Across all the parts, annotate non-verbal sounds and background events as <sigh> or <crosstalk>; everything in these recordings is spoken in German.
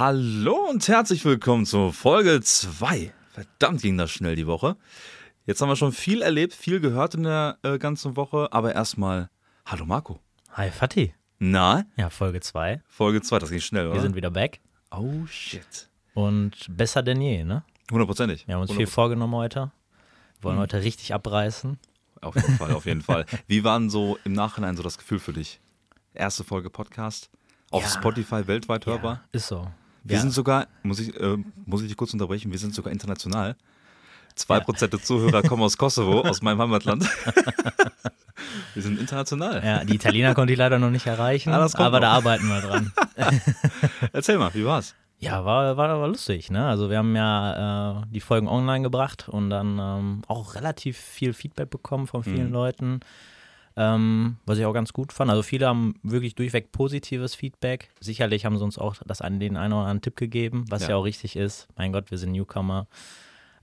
Hallo und herzlich willkommen zur Folge 2. Verdammt ging das schnell die Woche. Jetzt haben wir schon viel erlebt, viel gehört in der äh, ganzen Woche, aber erstmal Hallo Marco. Hi Fatih. Na? Ja, Folge 2. Folge 2, das ging schnell, oder? Wir sind wieder back. Oh shit. Und besser denn je, ne? Hundertprozentig. Wir haben uns viel vorgenommen heute. Wir wollen Mhm. heute richtig abreißen. Auf jeden Fall, auf jeden Fall. <laughs> Wie war denn so im Nachhinein so das Gefühl für dich? Erste Folge Podcast, auf Ja. Spotify weltweit hörbar. Ja, ist so. Wir Ja. sind sogar, muss ich, äh, muss ich dich kurz unterbrechen, wir sind sogar international. Zwei Prozent der Zuhörer kommen aus Kosovo, aus meinem Heimatland. <laughs> wir sind international. Ja, die Italiener konnte ich leider noch nicht erreichen, Ah, aber da noch. arbeiten wir dran. <laughs> Erzähl mal, wie war's? Ja, war, war, war lustig, ne? Also wir haben ja äh, die Folgen online gebracht und dann ähm, auch relativ viel Feedback bekommen von vielen Mhm. Leuten, ähm, was ich auch ganz gut fand. Also viele haben wirklich durchweg positives Feedback. Sicherlich haben sie uns auch das einen, den einen oder anderen Tipp gegeben, was ja. Ja. auch richtig ist. Mein Gott, wir sind Newcomer.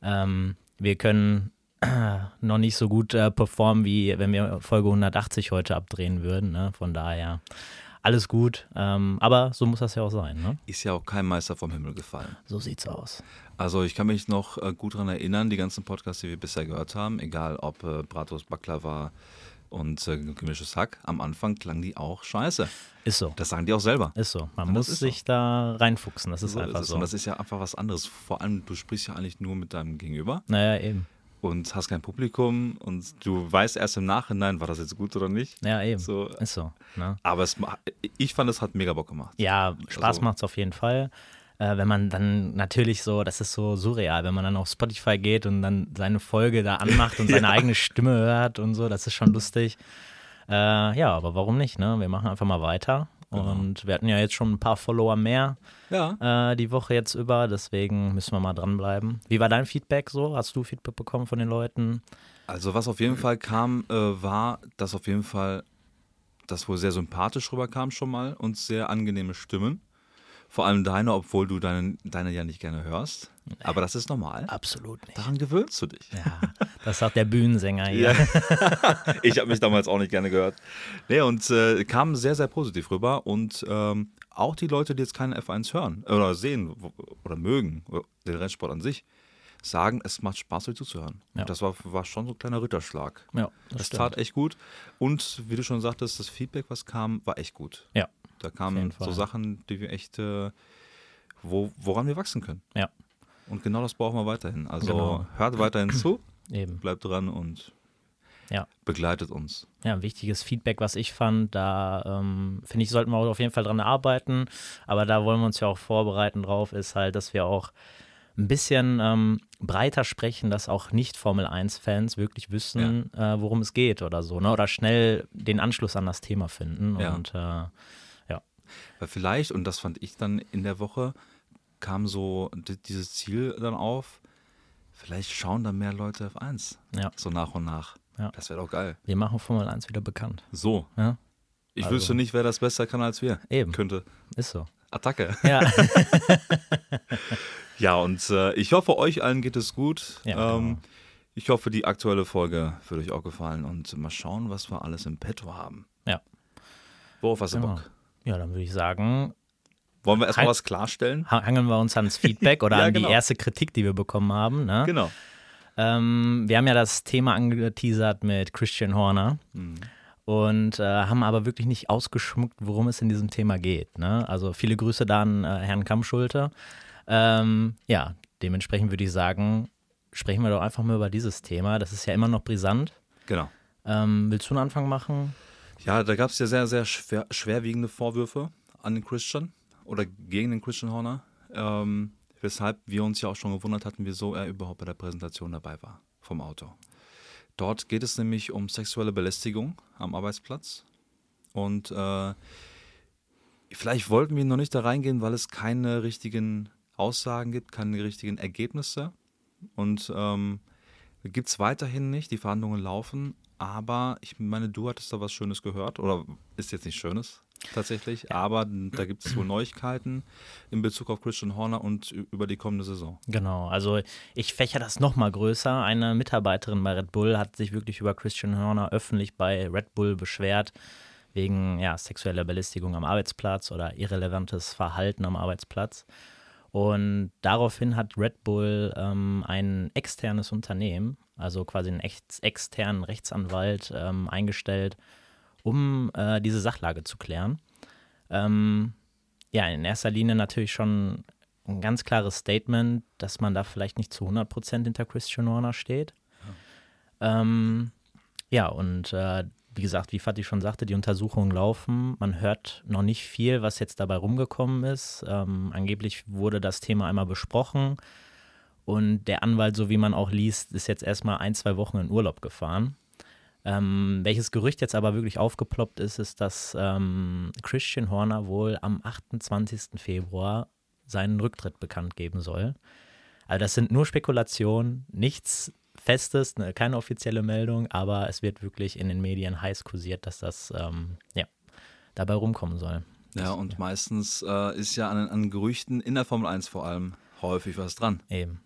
Ähm, wir können <clears throat> noch nicht so gut äh, performen, wie wenn wir Folge 180 heute abdrehen würden. Ne? Von daher alles gut. Ähm, aber so muss das ja auch sein. Ne? Ist ja auch kein Meister vom Himmel gefallen. So sieht's aus. Also ich kann mich noch äh, gut daran erinnern, die ganzen Podcasts, die wir bisher gehört haben, egal ob äh, Bratwurst Baklava und äh, gemischtes Hack, am Anfang klangen die auch scheiße. Ist so. Das sagen die auch selber. Ist so. Man das muss ist sich da reinfuchsen. Das ist So einfach es. so. Und das ist ja einfach was anderes. Vor allem, du sprichst ja eigentlich nur mit deinem Gegenüber naja, eben. und hast kein Publikum und du weißt erst im Nachhinein, war das jetzt gut oder nicht. Ja, eben. So. Ist so. Ne? Aber es, ich fand, es hat mega Bock gemacht. Ja, Spaß Also- macht's auf jeden Fall. Äh, wenn man dann natürlich so, das ist so surreal, wenn man dann auf Spotify geht und dann seine Folge da anmacht und <laughs> seine eigene Stimme hört und so, das ist schon lustig. Äh, ja, aber warum nicht, ne? Wir machen einfach mal weiter. Genau. Und wir hatten ja jetzt schon ein paar Follower mehr Ja. äh, die Woche jetzt über, deswegen müssen wir mal dranbleiben. Wie war dein Feedback so? Hast du Feedback bekommen von den Leuten? Also was auf jeden Fall kam, äh, war, dass auf jeden Fall das wohl sehr sympathisch rüberkam schon mal und sehr angenehme Stimmen. Vor allem deine, obwohl du deine, deine ja nicht gerne hörst. Aber das ist normal. Absolut nicht. Daran gewöhnst du dich. Ja, das sagt der Bühnensänger hier. <laughs> ich habe mich damals auch nicht gerne gehört. Nee, und äh, kam sehr, sehr positiv rüber. Und ähm, auch die Leute, die jetzt keinen F1 hören oder sehen oder mögen, den Rennsport an sich, sagen, es macht Spaß, euch zuzuhören. Ja. Und das war, war schon so ein kleiner Ritterschlag. Ja, Das stimmt. tat echt gut. Und wie du schon sagtest, das Feedback, was kam, war echt gut. Ja, Da kamen so Sachen, die wir echt, äh, wo, woran wir wachsen können. ja, Und genau das brauchen wir weiterhin. Also Genau. hört weiterhin zu, <clears throat> eben. bleibt dran und Ja. begleitet uns. Ja, ein wichtiges Feedback, was ich fand. Da ähm, finde ich, sollten wir auf jeden Fall dran arbeiten. Aber da wollen wir uns ja auch vorbereiten drauf, ist halt, dass wir auch ein bisschen ähm, breiter sprechen, dass auch Nicht-Formel-1-Fans wirklich wissen, äh, worum es geht oder so. Ne? Oder schnell den Anschluss an das Thema finden. Ja. Und äh, Weil vielleicht, und das fand ich dann in der Woche, kam so di- dieses Ziel dann auf, vielleicht schauen da mehr Leute F1. Ja. So nach und nach. Ja. Das wäre doch geil. wir machen Formel 1 wieder bekannt. So. Ja, Ich Also- wüsste nicht, wer das besser kann als wir. Eben. Könnte. ist so. Attacke. Ja, <laughs> Ja, und äh, ich hoffe, euch allen geht es gut. Ja, ähm, genau. Ich hoffe, die aktuelle Folge wird euch auch gefallen und mal schauen, was wir alles im Petto haben. ja. Worauf hast du Genau. Bock? Ja, dann würde ich sagen, Wollen wir erstmal was klarstellen? ha- hangeln wir uns ans <laughs> Feedback oder Ja, an genau. die erste Kritik, die wir bekommen haben. Ne? Genau. Ähm, wir haben ja das Thema angeteasert mit Christian Horner Mhm. und äh, haben aber wirklich nicht ausgeschmückt, worum es in diesem Thema geht. Ne? Also viele Grüße da an äh, Herrn Kammschulte. Ähm, ja, dementsprechend würde ich sagen, sprechen wir doch einfach mal über dieses Thema. Das ist ja immer noch brisant. Genau. Ähm, willst du einen Anfang machen? Ja, da gab es ja sehr, sehr schwer, schwerwiegende Vorwürfe an den Christian oder gegen den Christian Horner, ähm, weshalb wir uns ja auch schon gewundert hatten, wieso er überhaupt bei der Präsentation dabei war vom Auto. Dort geht es nämlich um sexuelle Belästigung am Arbeitsplatz und äh, vielleicht wollten wir noch nicht da reingehen, weil es keine richtigen Aussagen gibt, keine richtigen Ergebnisse und ähm, gibt es weiterhin nicht. Die Verhandlungen laufen, aber ich meine, du hattest da was Schönes gehört oder ist jetzt nicht Schönes tatsächlich, aber da gibt es wohl Neuigkeiten in Bezug auf Christian Horner und über die kommende Saison. Genau, also ich fächer das noch mal größer. Eine Mitarbeiterin bei Red Bull hat sich wirklich über Christian Horner öffentlich bei Red Bull beschwert, wegen ja, sexueller Belästigung am Arbeitsplatz oder irrelevantes Verhalten am Arbeitsplatz. Und daraufhin hat Red Bull ähm, ein externes Unternehmen, also quasi einen ex externen Rechtsanwalt ähm, eingestellt, um äh, diese Sachlage zu klären. Ähm, ja, in erster Linie natürlich schon ein ganz klares Statement, dass man da vielleicht nicht zu 100% hinter Christian Horner steht. Ja, ähm, ja und äh, wie gesagt, wie Fatih schon sagte, die Untersuchungen laufen. Man hört noch nicht viel, was jetzt dabei rumgekommen ist. Ähm, angeblich wurde das Thema einmal besprochen und der Anwalt, so wie man auch liest, ist jetzt erstmal ein, zwei Wochen in Urlaub gefahren. Ähm, welches Gerücht jetzt aber wirklich aufgeploppt ist, ist, dass ähm, Christian Horner wohl am 28. Februar seinen Rücktritt bekannt geben soll. Also das sind nur Spekulationen, nichts Festes, ne, keine offizielle Meldung, aber es wird wirklich in den Medien heiß kursiert, dass das ähm, ja, dabei rumkommen soll. Ja, und ja. meistens äh, ist ja an, an, Gerüchten in der Formel 1 vor allem häufig was dran. Eben.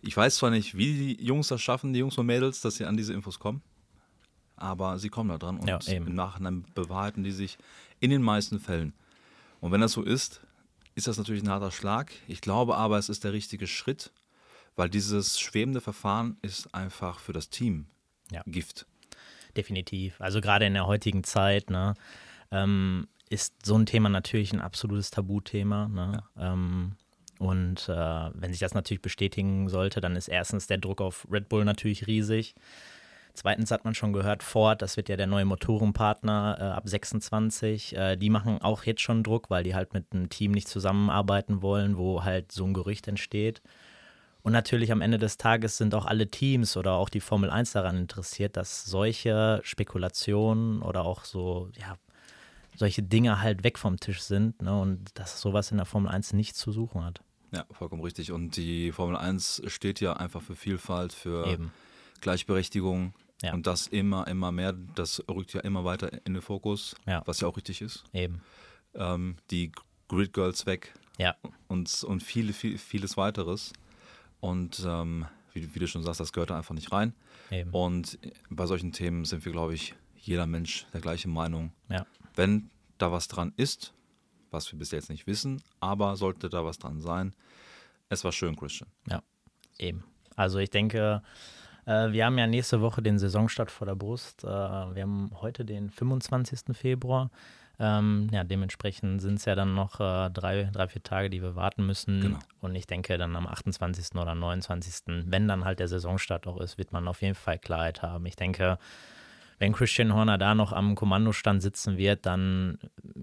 Ich weiß zwar nicht, wie die Jungs das schaffen, die Jungs und Mädels, dass sie an diese Infos kommen, aber sie kommen da dran und ja, im Nachhinein bewahrheiten die sich in den meisten Fällen. Und wenn das so ist, ist das natürlich ein harter Schlag. Ich glaube aber, es ist der richtige Schritt, weil dieses schwebende Verfahren ist einfach für das Team ja. Gift. Definitiv. Also gerade in der heutigen Zeit ne, ähm, ist so ein Thema natürlich ein absolutes Tabuthema. Ne? Ja. Ähm, und äh, wenn sich das natürlich bestätigen sollte, dann ist erstens der Druck auf Red Bull natürlich riesig. Zweitens hat man schon gehört, Ford, das wird ja der neue Motorenpartner äh, ab 26. Äh, die machen auch jetzt schon Druck, weil die halt mit einem Team nicht zusammenarbeiten wollen, wo halt so ein Gerücht entsteht. Und natürlich am Ende des Tages sind auch alle Teams oder auch die Formel 1 daran interessiert, dass solche Spekulationen oder auch so, ja, solche Dinge halt weg vom Tisch sind ne, und dass sowas in der Formel 1 nichts zu suchen hat. Ja, vollkommen richtig. Und die Formel 1 steht ja einfach für Vielfalt, für Eben. Gleichberechtigung. Ja. Und das immer, immer mehr, das rückt ja immer weiter in den Fokus, ja. was ja auch richtig ist. Eben. Ähm, die Grid Girls weg. Ja. Und, und viele, viel, vieles weiteres. Und ähm, wie, wie, du schon sagst, das gehört da einfach nicht rein. Eben. Und bei solchen Themen sind wir, glaube ich, jeder Mensch der gleichen Meinung. Ja. Wenn da was dran ist, was wir bis jetzt nicht wissen, aber sollte da was dran sein, es war schön, Christian. Ja, eben. Also ich denke, äh, wir haben ja nächste Woche den Saisonstart vor der Brust. Äh, wir haben heute den 25. Februar. Ähm, ja, dementsprechend sind es ja dann noch äh, drei, drei, vier Tage, die wir warten müssen. Genau. Und ich denke, dann am 28. oder 29., wenn dann halt der Saisonstart auch ist, wird man auf jeden Fall Klarheit haben. Ich denke, wenn Christian Horner da noch am Kommandostand sitzen wird, dann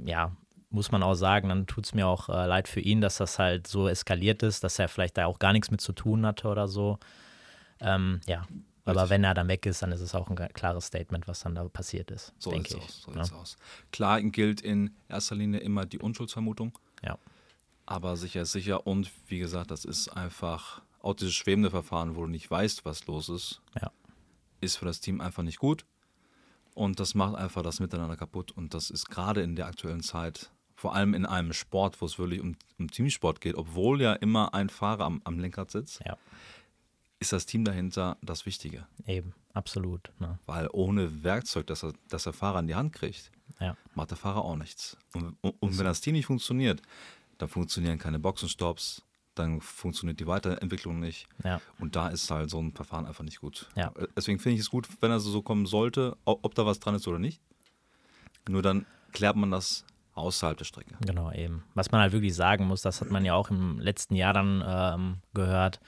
ja, muss man auch sagen, dann tut es mir auch äh, leid für ihn, dass das halt so eskaliert ist, dass er vielleicht da auch gar nichts mit zu tun hatte oder so. Ähm, ja, aber wenn er dann weg ist, dann ist es auch ein klares Statement, was dann da passiert ist, so denke ich. Aus, so ja. aus. Klar gilt in erster Linie immer die Unschuldsvermutung. Ja. Aber sicher ist sicher. Und wie gesagt, das ist einfach auch dieses schwebende Verfahren, wo du nicht weißt, was los ist, ja. ist für das Team einfach nicht gut. Und das macht einfach das Miteinander kaputt. Und das ist gerade in der aktuellen Zeit, vor allem in einem Sport, wo es wirklich um, um Teamsport geht, obwohl ja immer ein Fahrer am, am Lenkrad sitzt. Ja ist das Team dahinter das Wichtige. Eben, absolut. Ne? Weil ohne Werkzeug, das, er, das der Fahrer in die Hand kriegt, ja. macht der Fahrer auch nichts. Und, und, und wenn das Team nicht funktioniert, dann funktionieren keine Boxenstops, dann funktioniert die Weiterentwicklung nicht. Ja. Und da ist halt so ein Verfahren einfach nicht gut. Ja. Deswegen finde ich es gut, wenn er so kommen sollte, ob da was dran ist oder nicht. Nur dann klärt man das außerhalb der Strecke. Genau, eben. Was man halt wirklich sagen muss, das hat man ja auch im letzten Jahr dann ähm, gehört,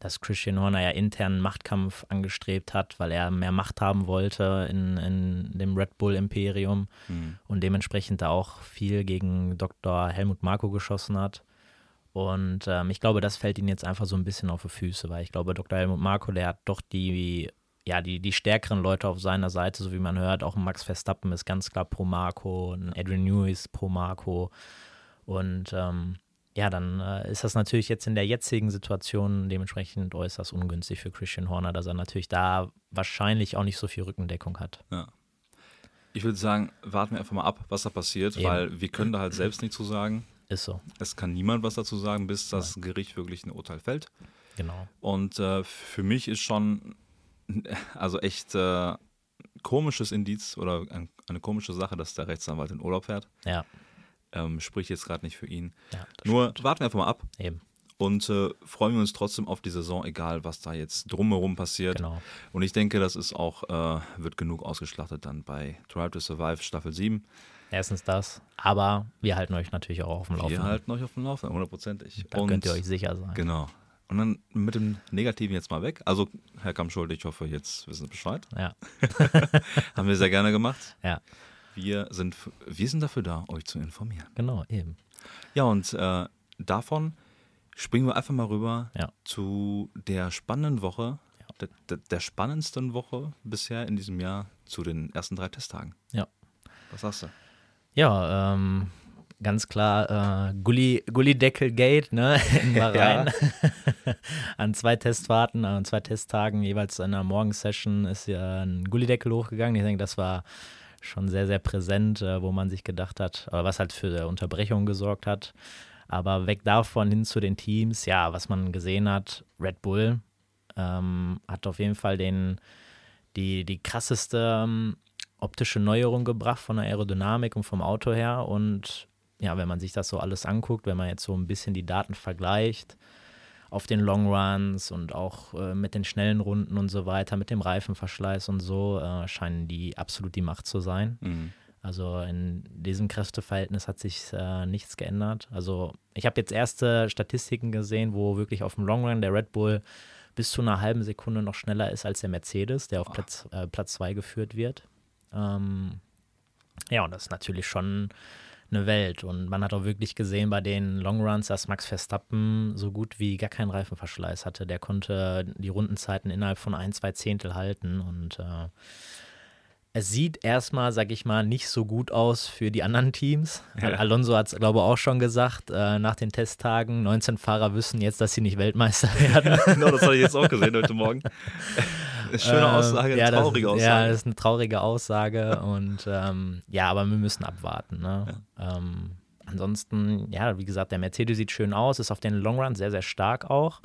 dass Christian Horner ja internen Machtkampf angestrebt hat, weil er mehr Macht haben wollte in, in dem Red Bull Imperium mhm. und dementsprechend da auch viel gegen Dr. Helmut Marko geschossen hat. Und ähm, ich glaube, das fällt ihm jetzt einfach so ein bisschen auf die Füße, weil ich glaube, Dr. Helmut Marko, der hat doch die, ja, die, die stärkeren Leute auf seiner Seite, so wie man hört. Auch Max Verstappen ist ganz klar pro Marco, Adrian Newey ist pro Marco. Und ähm, ja, dann äh, ist das natürlich jetzt in der jetzigen Situation dementsprechend äußerst ungünstig für Christian Horner, dass er natürlich da wahrscheinlich auch nicht so viel Rückendeckung hat. Ja. Ich würde sagen, warten wir einfach mal ab, was da passiert, Eben. weil wir können da halt selbst nichts zu sagen. Ist so. Es kann niemand was dazu sagen, bis das ja. Gericht wirklich ein Urteil fällt. Genau. Und äh, für mich ist schon, <laughs> also echt äh, komisches Indiz oder ein, eine komische Sache, dass der Rechtsanwalt in Urlaub fährt. Ja. Ähm, spricht jetzt gerade nicht für ihn. ja Nur stimmt. warten wir einfach mal ab eben. und äh, freuen wir uns trotzdem auf die Saison, egal was da jetzt drumherum passiert. Genau. Und ich denke, das ist auch, äh, wird genug ausgeschlachtet dann bei Drive to Survive Staffel 7. Erstens das, aber wir halten euch natürlich auch auf dem Wir Laufenden. halten euch auf dem Laufenden, hundertprozentig. Da könnt ihr euch sicher sein. Genau. Und dann mit dem Negativen jetzt mal weg. Also, Herr Kammschuld, ich hoffe, jetzt wissen Sie Bescheid. Ja, <laughs> Haben wir sehr gerne gemacht. ja, Wir sind, wir sind dafür da, euch zu informieren. genau, eben. Ja, und äh, davon springen wir einfach mal rüber Ja. zu der spannenden Woche, der, der, der spannendsten Woche bisher in diesem Jahr zu den ersten drei Testtagen. Ja. Was sagst du? Ja, ähm, ganz klar, äh, Gulli, Gullideckel-Gate, ne, <laughs> <laughs> in Bahrain. <laughs> an zwei Testfahrten, an zwei Testtagen, jeweils in einer Morgensession ist ja ein Gullideckel hochgegangen. Ich denke, das war schon sehr, sehr präsent, äh, wo man sich gedacht hat, oder was halt für Unterbrechungen gesorgt hat. Aber weg davon hin zu den Teams, ja, was man gesehen hat, Red Bull ähm, hat auf jeden Fall den, die, die krasseste ähm, optische Neuerung gebracht von der Aerodynamik und vom Auto her. Und ja, wenn man sich das so alles anguckt, wenn man jetzt so ein bisschen die Daten vergleicht, auf den Long Runs und auch äh, mit den schnellen Runden und so weiter, mit dem Reifenverschleiß und so, äh, scheinen die absolut die Macht zu sein. Mhm. Also in diesem Kräfteverhältnis hat sich äh, nichts geändert. Also ich habe jetzt erste Statistiken gesehen, wo wirklich auf dem Long Run der Red Bull bis zu einer halben Sekunde noch schneller ist als der Mercedes, der auf Platz, äh, Platz zwei geführt wird. Ähm, ja, und das ist natürlich schon eine Welt. Und man hat auch wirklich gesehen bei den Long Runs, dass Max Verstappen so gut wie gar keinen Reifenverschleiß hatte. Der konnte die Rundenzeiten innerhalb von ein, zwei Zehntel halten und äh, es sieht erstmal, sag ich mal, nicht so gut aus für die anderen Teams. Ja. Alonso hat es, glaube ich, auch schon gesagt, äh, nach den Testtagen, 19 Fahrer wissen jetzt, dass sie nicht Weltmeister <laughs> werden. genau, das habe ich jetzt auch gesehen heute Morgen. <laughs> Schöne Ähm, Aussage, ja, traurige das, Aussage. Ja, das ist eine traurige Aussage und ähm, ja, aber wir müssen abwarten. Ne? Ähm, ansonsten, ja, wie gesagt, der Mercedes sieht schön aus, ist auf den Long Run sehr, sehr stark auch.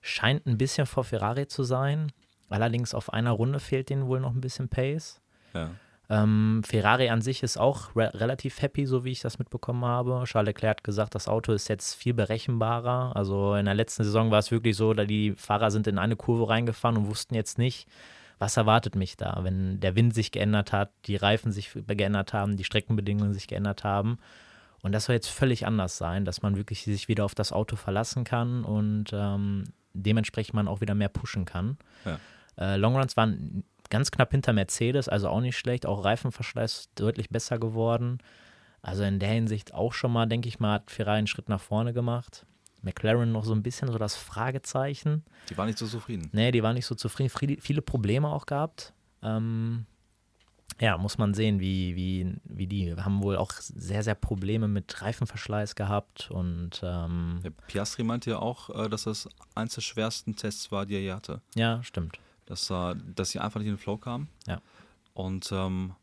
Scheint ein bisschen vor Ferrari zu sein. Allerdings auf einer Runde fehlt denen wohl noch ein bisschen Pace. ja. Ähm, Ferrari an sich ist auch re relativ happy, so wie ich das mitbekommen habe. Charles Leclerc hat gesagt, das Auto ist jetzt viel berechenbarer. Also in der letzten Saison war es wirklich so, da die Fahrer sind in eine Kurve reingefahren und wussten jetzt nicht, was erwartet mich da, wenn der Wind sich geändert hat, die Reifen sich geändert haben, die Streckenbedingungen sich geändert haben. Und das soll jetzt völlig anders sein, dass man wirklich sich wieder auf das Auto verlassen kann und ähm, dementsprechend man auch wieder mehr pushen kann. Ja. Äh, Longruns waren ganz knapp hinter Mercedes, also auch nicht schlecht. Auch Reifenverschleiß deutlich besser geworden. Also in der Hinsicht auch schon mal, denke ich mal, hat Ferrari einen Schritt nach vorne gemacht. McLaren noch so ein bisschen so das Fragezeichen. Die war nicht so zufrieden. Nee, die waren nicht so zufrieden. Viele, Probleme auch gehabt. Ähm, ja, muss man sehen, wie, wie, wie die haben wohl auch sehr, sehr Probleme mit Reifenverschleiß gehabt und ähm, Piastri meinte ja auch, äh, dass das eins der schwersten Tests war, die er je hatte. ja, stimmt. Dass, äh, dass sie einfach nicht in den Flow kamen. Ja. Und ähm,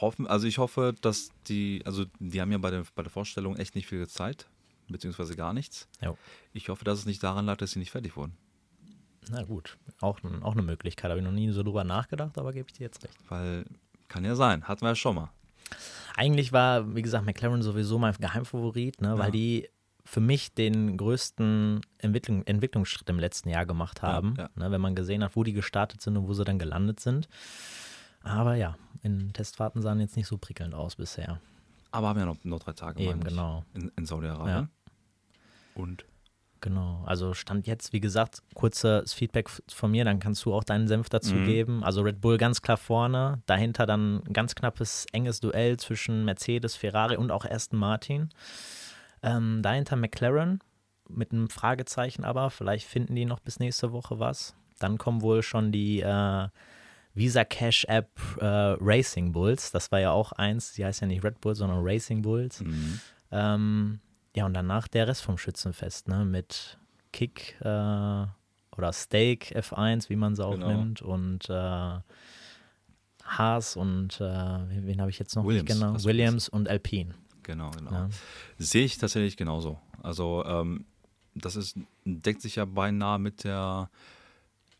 hoffen, also ich hoffe, dass die, also die haben ja bei der, bei der Vorstellung echt nicht viel Zeit, beziehungsweise gar nichts. Jo. Ich hoffe, dass es nicht daran lag, dass sie nicht fertig wurden. Na gut, auch, auch eine Möglichkeit. Habe ich noch nie so drüber nachgedacht, aber gebe ich dir jetzt recht. Weil kann ja sein, hatten wir ja schon mal. Eigentlich war, wie gesagt, McLaren sowieso mein Geheimfavorit, ne, weil Ja. die für mich den größten Entwicklung, Entwicklungsschritt im letzten Jahr gemacht haben, ja. Ne, wenn man gesehen hat, wo die gestartet sind und wo sie dann gelandet sind. Aber ja, in Testfahrten sahen jetzt nicht so prickelnd aus bisher. Aber haben ja noch, noch drei Tage Eben, genau. in, in Saudi-Arabien. Und Genau, also stand jetzt, wie gesagt, kurzes Feedback von mir, dann kannst du auch deinen Senf dazu Mhm. geben. Also Red Bull ganz klar vorne, dahinter dann ein ganz knappes, enges Duell zwischen Mercedes, Ferrari und auch Aston Martin. Ähm, dahinter McLaren mit einem Fragezeichen aber, vielleicht finden die noch bis nächste Woche was. Dann kommen wohl schon die äh, Visa Cash App äh, Racing Bulls, das war ja auch eins, die heißt ja nicht Red Bull, sondern Racing Bulls. mhm. Ähm, ja, und danach der Rest vom Schützenfest, ne? Mit Kick äh, oder Steak F1, wie man sie auch Genau. nimmt, und äh, Haas und äh, wen, habe ich jetzt noch Williams, nicht genau? Williams und Alpine. Genau, genau. Ja. Sehe ich tatsächlich genauso. Also ähm, das ist, deckt sich ja beinahe mit der,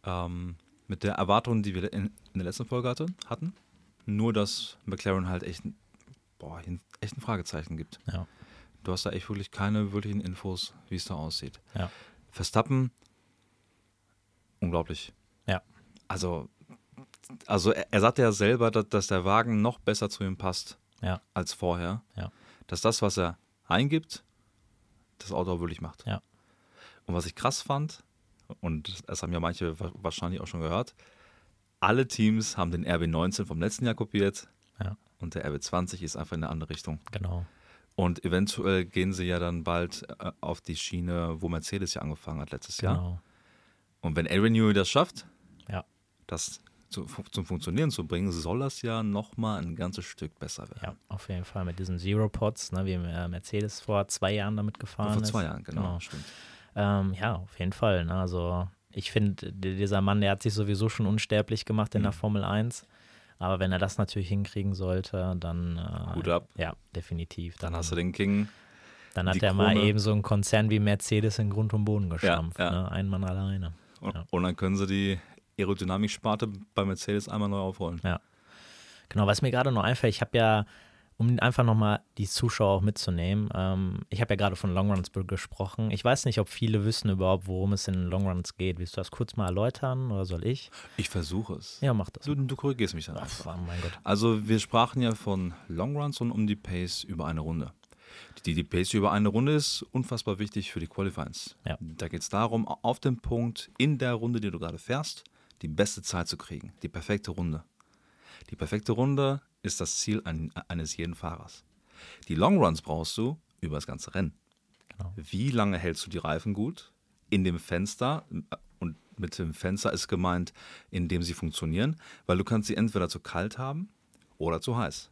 ähm, mit der Erwartung, die wir in, in der letzten Folge hatte, hatten. Nur, dass McLaren halt echt, boah, echt ein Fragezeichen gibt. Ja. Du hast da echt wirklich keine wirklichen Infos, wie es da aussieht. Ja. Verstappen, unglaublich. Ja. Also, also er, er sagt ja selber, dass, dass der Wagen noch besser zu ihm passt Ja. als vorher. Ja. Dass das, was er eingibt, das Auto auch wirklich macht. Ja. Und was ich krass fand, und das haben ja manche wa- wahrscheinlich auch schon gehört, alle Teams haben den RB19 vom letzten Jahr kopiert Ja. und der RB20 ist einfach in eine andere Richtung. Genau. Und eventuell gehen sie ja dann bald äh, auf die Schiene, wo Mercedes ja angefangen hat letztes Jahr. Genau. Und wenn Adrian Newey das schafft, Ja. das zu, zum Funktionieren zu bringen, soll das ja nochmal ein ganzes Stück besser werden. Ja, auf jeden Fall mit diesen Zero Pods, ne, wie äh, Mercedes vor zwei Jahren damit gefahren Vor ist. zwei Jahren, genau. Genau. Stimmt. Ähm, ja, auf jeden Fall. Ne? Also ich finde, dieser Mann, der hat sich sowieso schon unsterblich gemacht in Mhm. der Formel 1. Aber wenn er das natürlich hinkriegen sollte, dann äh, Hut ab. Ja, definitiv. Dann hast du den King. dann hat er mal eben so einen Konzern wie Mercedes in Grund und Boden gestampft. ja. Ne? Ein Mann alleine. Und, Ja. und dann können sie die Aerodynamik-Sparte bei Mercedes einmal neu aufrollen. Genau, was mir gerade noch einfällt, ich habe ja, um einfach nochmal die Zuschauer auch mitzunehmen, ähm, ich habe ja gerade von Longruns gesprochen. Ich weiß nicht, ob viele wissen überhaupt, worum es in Longruns geht. Willst du das kurz mal erläutern oder soll ich? Ich versuche es. Ja, mach das. Du, du korrigierst mich dann Ach, oh mein Gott. Also wir sprachen ja von Longruns und um die Pace über eine Runde. Die, die Pace über eine Runde ist unfassbar wichtig für die Qualifyings. Ja. Da geht es darum, auf dem Punkt in der Runde, die du gerade fährst, die beste Zeit zu kriegen. Die perfekte Runde. Die perfekte Runde ist das Ziel ein, eines jeden Fahrers. Die Longruns brauchst du über das ganze Rennen. Genau. Wie lange hältst du die Reifen gut? In dem Fenster, und mit dem Fenster ist gemeint, in dem sie funktionieren, weil du kannst sie entweder zu kalt haben oder zu heiß.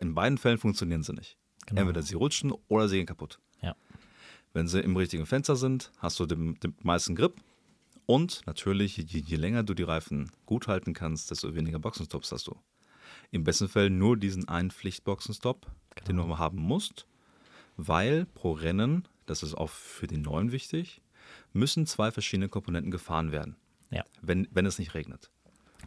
In beiden Fällen funktionieren sie nicht. Genau. Entweder sie rutschen oder sie gehen kaputt. Ja. Wenn sie im richtigen Fenster sind, hast du den, den meisten Grip. Und natürlich, je, je länger du die Reifen gut halten kannst, desto weniger Boxenstops hast du. Im besten Fall nur diesen einen Pflichtboxenstopp, den Genau. du haben musst, weil pro Rennen, das ist auch für den neuen wichtig, müssen zwei verschiedene Komponenten gefahren werden, Ja, wenn, wenn es nicht regnet.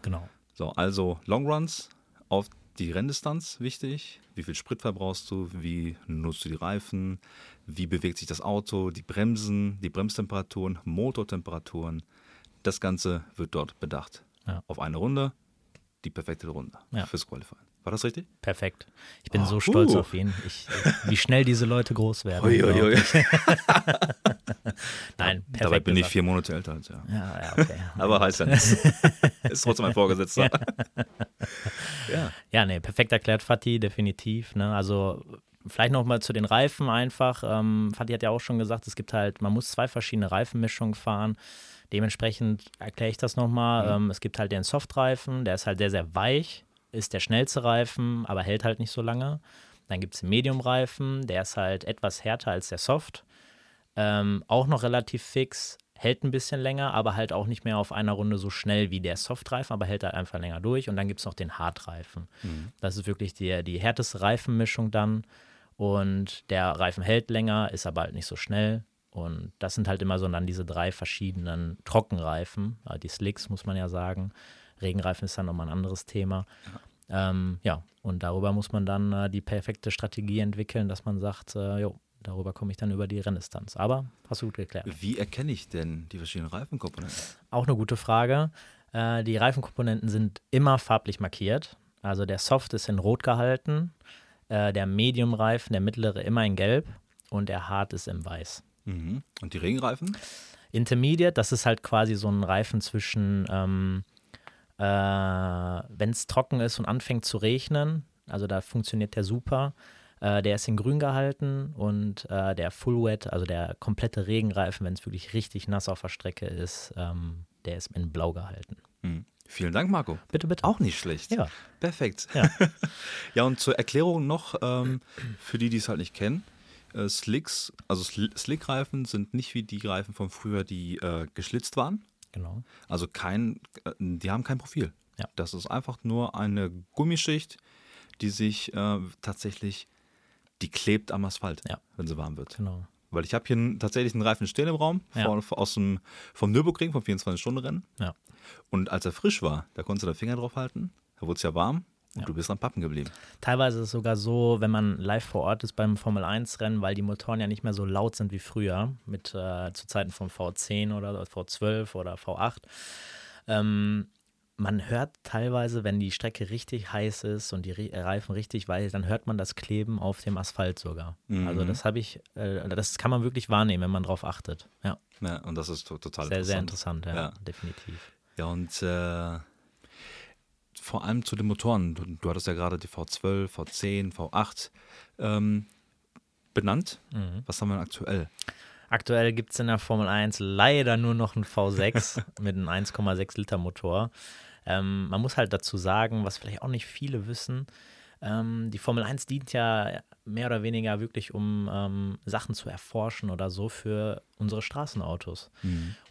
genau. So, also Longruns auf die Renndistanz wichtig. Wie viel Sprit verbrauchst du? Wie nutzt du die Reifen? Wie bewegt sich das Auto? Die Bremsen, die Bremstemperaturen, Motortemperaturen. Das Ganze wird dort bedacht. Ja. Auf eine Runde, die perfekte Runde Ja. fürs Qualifying. War das richtig? Perfekt. Ich bin Ah, so stolz huh. auf ihn. Ich, wie schnell diese Leute groß werden. Uiuiui. <laughs> <laughs> <laughs> Nein, perfekt. Dabei bin ich gesagt. vier Monate älter als er. Ja, ja, okay. <laughs> Aber heißt ja nichts. <laughs> Ist trotzdem ein Vorgesetzter. ja. Ja, nee, perfekt erklärt, Fatih, definitiv. Ne? Also vielleicht noch mal zu den Reifen einfach. Ähm, Fatih hat ja auch schon gesagt, es gibt halt, man muss zwei verschiedene Reifenmischungen fahren. Dementsprechend erkläre ich das nochmal. Mhm. Ähm, es gibt halt den Softreifen, der ist halt sehr, sehr weich, ist der schnellste Reifen, aber hält halt nicht so lange. Dann gibt es den Medium-Reifen, der ist halt etwas härter als der Soft. Ähm, auch noch relativ fix, hält ein bisschen länger, aber halt auch nicht mehr auf einer Runde so schnell wie der Softreifen, aber hält halt einfach länger durch. Und dann gibt es noch den Hartreifen. Das ist wirklich die, die härteste Reifenmischung dann. Und der Reifen hält länger, ist aber halt nicht so schnell. Und das sind halt immer so dann diese drei verschiedenen Trockenreifen. Äh, Die Slicks muss man ja sagen. Regenreifen ist dann nochmal ein anderes Thema. Ähm, ja, und darüber muss man dann äh, die perfekte Strategie entwickeln, dass man sagt, äh, jo, darüber komme ich dann über die Renndistanz. Aber hast du gut geklärt. Wie erkenne ich denn die verschiedenen Reifenkomponenten? Auch eine gute Frage. Äh, die Reifenkomponenten sind immer farblich markiert. Also der Soft ist in Rot gehalten, äh, der Medium-Reifen, der mittlere immer in Gelb und der Hard ist in Weiß. Mhm. Und die Regenreifen? Intermediate, das ist halt quasi so ein Reifen zwischen, ähm, äh, wenn es trocken ist und anfängt zu regnen, also da funktioniert der super. Äh, der ist in grün gehalten und äh, der Full Wet, also der komplette Regenreifen, wenn es wirklich richtig nass auf der Strecke ist, ähm, der ist in blau gehalten. Mhm. Vielen Dank, Marco. Bitte, bitte. Auch nicht schlecht. Ja. Perfekt. Ja. <laughs> ja, und zur Erklärung noch, ähm, für die, die es halt nicht kennen, äh, Slicks, also Sl Slickreifen sind nicht wie die Reifen von früher, die äh, geschlitzt waren. Genau. Also kein, äh, die haben kein Profil. Ja. Das ist einfach nur eine Gummischicht, die sich äh, tatsächlich, die klebt am Asphalt, Ja. wenn sie warm wird. Genau. Weil ich habe hier tatsächlich einen Reifen stehen im Raum, Ja. von, aus dem, vom Nürburgring, vom 24-Stunden-Rennen. Ja. Und als er frisch war, da konntest du den Finger drauf halten, da wurde es ja warm und du bist am Pappen geblieben. Teilweise ist es sogar so, wenn man live vor Ort ist beim Formel 1-Rennen, weil die Motoren ja nicht mehr so laut sind wie früher, mit äh, zu Zeiten von V10 oder V12 oder V8. Ähm, man hört teilweise, wenn die Strecke richtig heiß ist und die Ri- Reifen richtig weich, dann hört man das Kleben auf dem Asphalt sogar. Also das habe ich, äh, das kann man wirklich wahrnehmen, wenn man drauf achtet. Ja, Ja, und das ist to- total sehr, sehr interessant. interessant, ja, Ja. definitiv. Ja, und äh, vor allem zu den Motoren. Du, du hattest ja gerade die V12, V10, V8 ähm, benannt. Mhm. Was haben wir denn aktuell? Aktuell gibt es in der Formel 1 leider nur noch einen V6 <laughs> mit einem 1,6 Liter Motor. Ähm, man muss halt dazu sagen, was vielleicht auch nicht viele wissen, ähm, die Formel 1 dient ja mehr oder weniger wirklich, um ähm, Sachen zu erforschen oder so für unsere Straßenautos.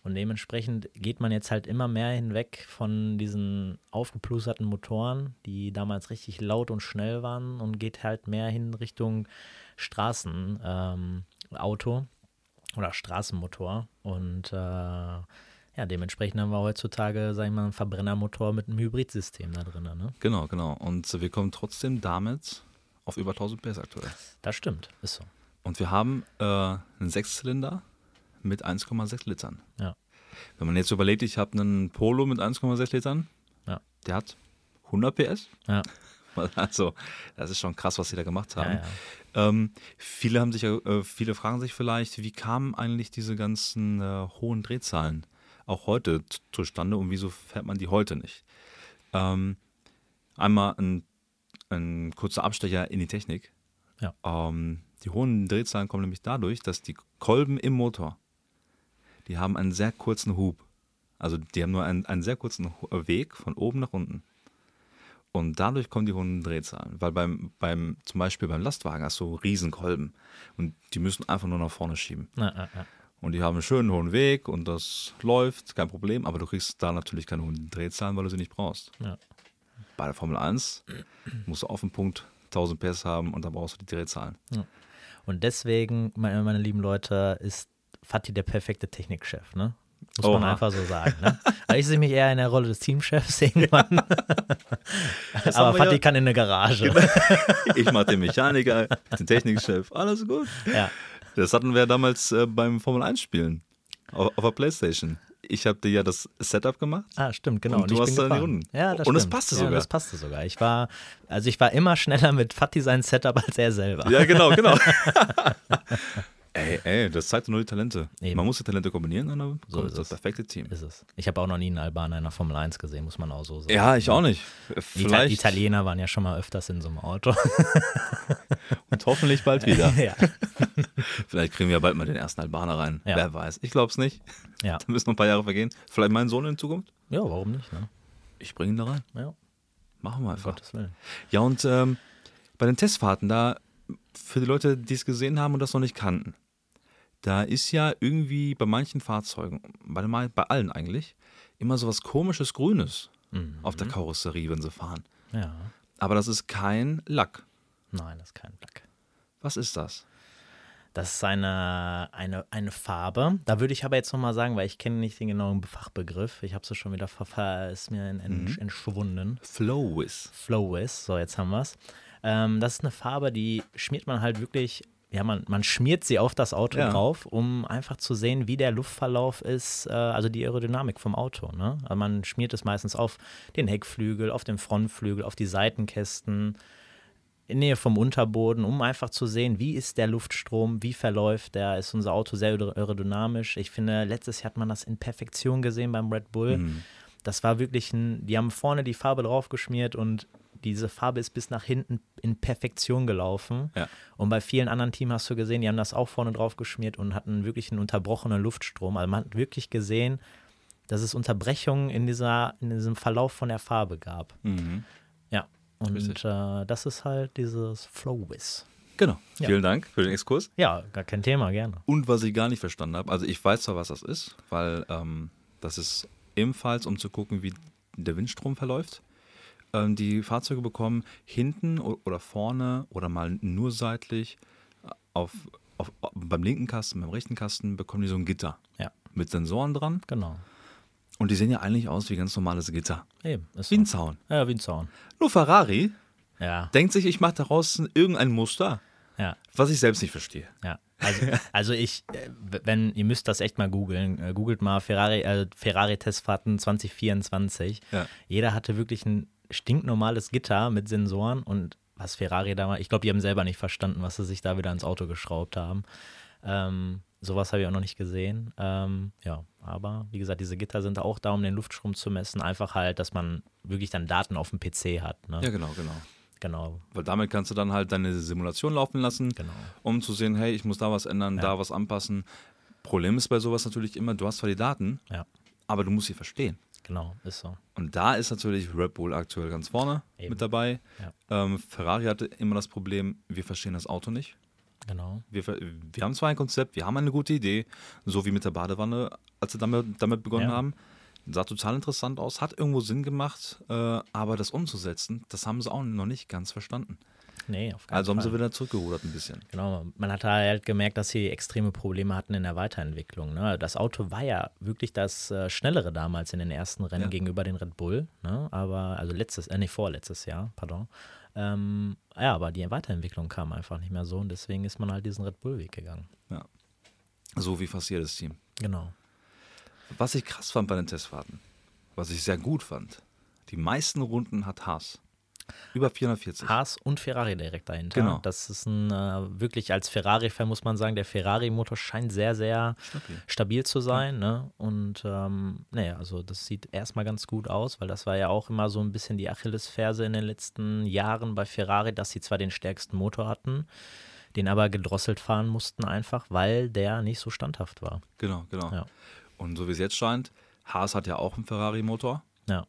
Und dementsprechend geht man jetzt halt immer mehr hinweg von diesen aufgeplusterten Motoren, die damals richtig laut und schnell waren, und geht halt mehr hin Richtung Straßenauto ähm, oder Straßenmotor. Und äh, ja, dementsprechend haben wir heutzutage, sag ich mal, einen Verbrennermotor mit einem Hybridsystem da drin. Ne? Genau, genau. Und wir kommen trotzdem damit auf über 1000 PS aktuell. Das stimmt, ist so. Und wir haben äh, einen Sechszylinder mit 1,6 Litern. Ja. Wenn man jetzt überlegt, ich habe einen Polo mit 1,6 Litern, Ja. der hat 100 PS. Ja, <laughs> Also, das ist schon krass, was sie da gemacht haben. ja, ja. Ähm, viele haben sich, äh, viele fragen sich vielleicht, wie kamen eigentlich diese ganzen äh, hohen Drehzahlen auch heute zustande und wieso fährt man die heute nicht? Ähm, einmal ein, ein kurzer Abstecher in die Technik. Ja. Ähm, die hohen Drehzahlen kommen nämlich dadurch, dass die Kolben im Motor, die haben einen sehr kurzen Hub. Also die haben nur einen, einen sehr kurzen Weg von oben nach unten. Und dadurch kommen die hohen Drehzahlen. Weil beim, beim, zum Beispiel beim Lastwagen hast du Riesenkolben und die müssen einfach nur nach vorne schieben. Ja, ja, ja. Und die haben einen schönen hohen Weg und das läuft, kein Problem, aber du kriegst da natürlich keine hohen Drehzahlen, weil du sie nicht brauchst. Ja. Bei der Formel 1 musst du auf den Punkt 1000 PS haben und dann brauchst du die Drehzahlen. Und deswegen, meine, meine lieben Leute, ist Fatih der perfekte Technikchef, ne? Muss man Oha. einfach so sagen. Ne? <laughs> Also ich sehe mich eher in der Rolle des Teamchefs <laughs> irgendwann. haben <laughs> Aber Fatih ja- kann in eine Garage. Ich mach den Mechaniker, den Technikchef, alles gut. Ja. Das hatten wir damals äh, beim Formel 1 Spielen auf, auf der Playstation. Ich habe dir ja das Setup gemacht. Ah, stimmt, genau. Und du hast bin da die. Runden. Ja, das Und es passte ja, sogar. das passte sogar. Ich war, also ich war immer schneller mit Fatih sein Setup als er selber. Ja, genau, genau. Ey, ey, das zeigt nur die Talente. Eben. Man muss die Talente kombinieren dann So ist das perfekte Team. Ist es. Ich habe auch noch nie einen Albaner in der Formel 1 gesehen, muss man auch so sagen. Ja, ich auch nicht. Die Ita Vielleicht Italiener waren ja schon mal öfters in so einem Auto. <laughs> und hoffentlich bald wieder. <laughs> ja. <laughs> Vielleicht kriegen wir ja bald mal den ersten Albaner rein. Ja. Wer weiß. Ich glaube es nicht. Ja. Da müssen noch ein paar Jahre vergehen. Vielleicht mein Sohn in Zukunft. ja, warum nicht? Ne? Ich bringe ihn da rein. Ja, Machen wir einfach. Gottes Willen. Ja, und ähm, bei den Testfahrten, da für die Leute, die es gesehen haben und das noch nicht kannten, da ist ja irgendwie bei manchen Fahrzeugen, bei, bei allen eigentlich, immer so was komisches Grünes auf der Karosserie, wenn sie fahren. Ja. Aber das ist kein Lack. Nein, das ist kein Black. Was ist das? Das ist eine, eine, eine Farbe. Da würde ich aber jetzt nochmal sagen, weil ich kenne nicht den genauen Fachbegriff. Ich habe es schon wieder verfahren, ist mir en- en- entschwunden. Flowis. Flowis, so jetzt haben wir es. Ähm, das ist eine Farbe, die schmiert man halt wirklich, ja, man, man schmiert sie auf das Auto Ja. drauf, um einfach zu sehen, wie der Luftverlauf ist, äh, also die Aerodynamik vom Auto. Ne? Also man schmiert es meistens auf den Heckflügel, auf den Frontflügel, auf die Seitenkästen, in Nähe vom Unterboden, um einfach zu sehen, wie ist der Luftstrom, wie verläuft der, ist unser Auto sehr aer- aerodynamisch. Ich finde, letztes Jahr hat man das in Perfektion gesehen beim Red Bull. Mhm. Das war wirklich ein, die haben vorne die Farbe draufgeschmiert und diese Farbe ist bis nach hinten in Perfektion gelaufen. Ja. Und bei vielen anderen Teams hast du gesehen, die haben das auch vorne draufgeschmiert und hatten wirklich einen unterbrochenen Luftstrom. Also man hat wirklich gesehen, dass es Unterbrechungen in, dieser, in diesem Verlauf von der Farbe gab. Mhm. Ja. Und äh, das ist halt dieses Flow-Wiz. Genau. Ja. Vielen Dank für den Exkurs. Ja, gar kein Thema, gerne. Und was ich gar nicht verstanden habe, also ich weiß zwar, was das ist, weil ähm, das ist ebenfalls, um zu gucken, wie der Windstrom verläuft. Ähm, die Fahrzeuge bekommen hinten oder vorne oder mal nur seitlich äh, auf auf, beim linken Kasten, beim rechten Kasten bekommen die so ein Gitter Ja, mit Sensoren dran. genau. Und die sehen ja eigentlich aus wie ganz normales Gitter. Eben. Ist Wie ein Zaun. Ja, wie ein Zaun. Nur Ferrari Ja, denkt sich, ich mache daraus irgendein Muster, ja. was ich selbst nicht verstehe. Ja, also, <laughs> also ich, äh, wenn, ihr müsst das echt mal googeln, äh, googelt mal Ferrari, äh, Ferrari-Testfahrten 2024. Ja. Jeder hatte wirklich ein stinknormales Gitter mit Sensoren und was Ferrari da mal, ich glaube, die haben selber nicht verstanden, was sie sich da wieder ins Auto geschraubt haben. Ähm, sowas habe ich auch noch nicht gesehen. Ähm, ja, aber wie gesagt, diese Gitter sind auch da, um den Luftstrom zu messen. Einfach halt, dass man wirklich dann Daten auf dem PC hat. Ne? Ja, genau, genau. Genau, Weil damit kannst du dann halt deine Simulation laufen lassen, genau. um zu sehen, hey, ich muss da was ändern, Ja. da was anpassen. Problem ist bei sowas natürlich immer, du hast zwar die Daten, Ja, aber du musst sie verstehen. Genau, ist so. Und da ist natürlich Red Bull aktuell ganz vorne Eben. mit dabei. Ja. Ähm, Ferrari hatte immer das Problem, wir verstehen das Auto nicht. Genau. Wir, wir haben zwar ein Konzept, wir haben eine gute Idee, so wie mit der Badewanne, als wir damit, damit begonnen Ja. haben. Sah total interessant aus, hat irgendwo Sinn gemacht, äh, aber das umzusetzen, das haben sie auch noch nicht ganz verstanden. Nee, auf keinen Also haben Fall. sie wieder zurückgerudert ein bisschen. Genau, man hat halt gemerkt, dass sie extreme Probleme hatten in der Weiterentwicklung. Ne? Das Auto war ja wirklich das äh, schnellere damals in den ersten Rennen Ja. gegenüber den Red Bull, ne? aber also letztes, äh, nee, vorletztes Jahr, pardon. Ähm, ja, aber die Weiterentwicklung kam einfach nicht mehr so und deswegen ist man halt diesen Red Bull-Weg gegangen. So wie fast jedes Team. Genau. Was ich krass fand bei den Testfahrten, was ich sehr gut fand, die meisten Runden hat Haas. Über 440. Haas und Ferrari direkt dahinter. Genau. Das ist ein, äh, wirklich als Ferrari-Fan muss man sagen, der Ferrari-Motor scheint sehr, sehr Stabil. stabil zu sein. Ne? Und ähm, naja, also das sieht erstmal ganz gut aus, weil das war ja auch immer so ein bisschen die Achillesferse in den letzten Jahren bei Ferrari, dass sie zwar den stärksten Motor hatten, den aber gedrosselt fahren mussten einfach, weil der nicht so standhaft war. Genau, genau. Ja. Und so wie es jetzt scheint, Haas hat ja auch einen Ferrari-Motor. Ja.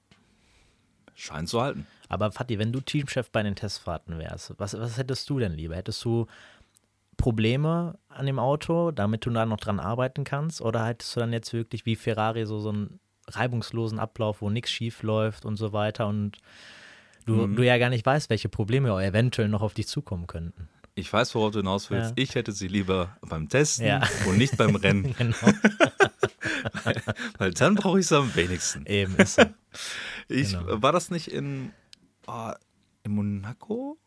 Scheint zu halten. Aber Fatih, wenn du Teamchef bei den Testfahrten wärst, was, was hättest du denn lieber? Hättest du Probleme an dem Auto, damit du da noch dran arbeiten kannst? Oder hättest du dann jetzt wirklich wie Ferrari so, so einen reibungslosen Ablauf, wo nichts schief läuft und so weiter und du, Mhm. du ja gar nicht weißt, welche Probleme eventuell noch auf dich zukommen könnten? Ich weiß, worauf du hinaus willst. Ja. Ich hätte sie lieber beim Testen Ja. und nicht beim Rennen, <laughs> Genau, <laughs> weil dann brauche ich es am wenigsten. eben ist so. Ich, Genau. War das nicht in, ah, in Monaco?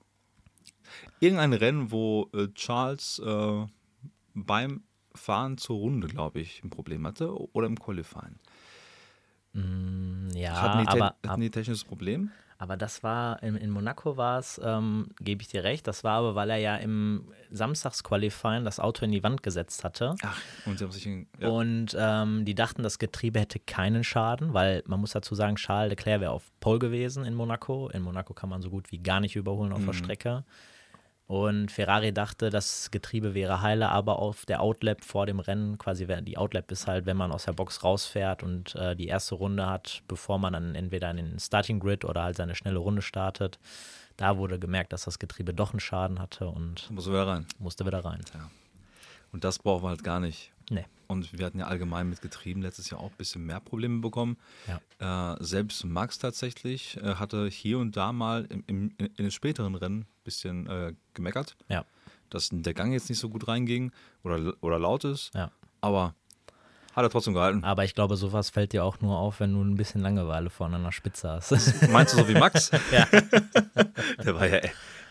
Irgendein Rennen, wo äh, Charles äh, beim Fahren zur Runde, glaube ich, ein Problem hatte oder im Qualifying. Mm, Ja, hatten, die aber, hatten die technisches Problem? Aber das war, in, in Monaco war es, ähm, gebe ich dir recht, das war aber, weil er ja im Samstagsqualifying das Auto in die Wand gesetzt hatte. Ach, und sie haben sich in, ja. Und ähm, die dachten, das Getriebe hätte keinen Schaden, weil man muss dazu sagen, Charles Leclerc wäre auf Pole gewesen in Monaco. In Monaco kann man so gut wie gar nicht überholen auf der Strecke. Und Ferrari dachte, das Getriebe wäre heile, aber auf der Outlap vor dem Rennen, quasi die Outlap ist halt, wenn man aus der Box rausfährt und äh, die erste Runde hat, bevor man dann entweder in den Starting Grid oder halt seine schnelle Runde startet. Da wurde gemerkt, dass das Getriebe doch einen Schaden hatte und muss wieder rein. musste wieder rein. Und das brauchen wir halt gar nicht. Nee. Und wir hatten ja allgemein mit Getrieben letztes Jahr auch ein bisschen mehr Probleme bekommen. Ja. Äh, selbst Max tatsächlich äh, hatte hier und da mal im, im, in den späteren Rennen ein bisschen äh, gemeckert, Ja. dass der Gang jetzt nicht so gut reinging oder, oder laut ist. Ja. Aber hat er trotzdem gehalten. Aber ich glaube, sowas fällt dir auch nur auf, wenn du ein bisschen Langeweile vorne an der Spitze hast. <laughs> Meinst du so wie Max? <laughs> ja. <laughs> Der war ja,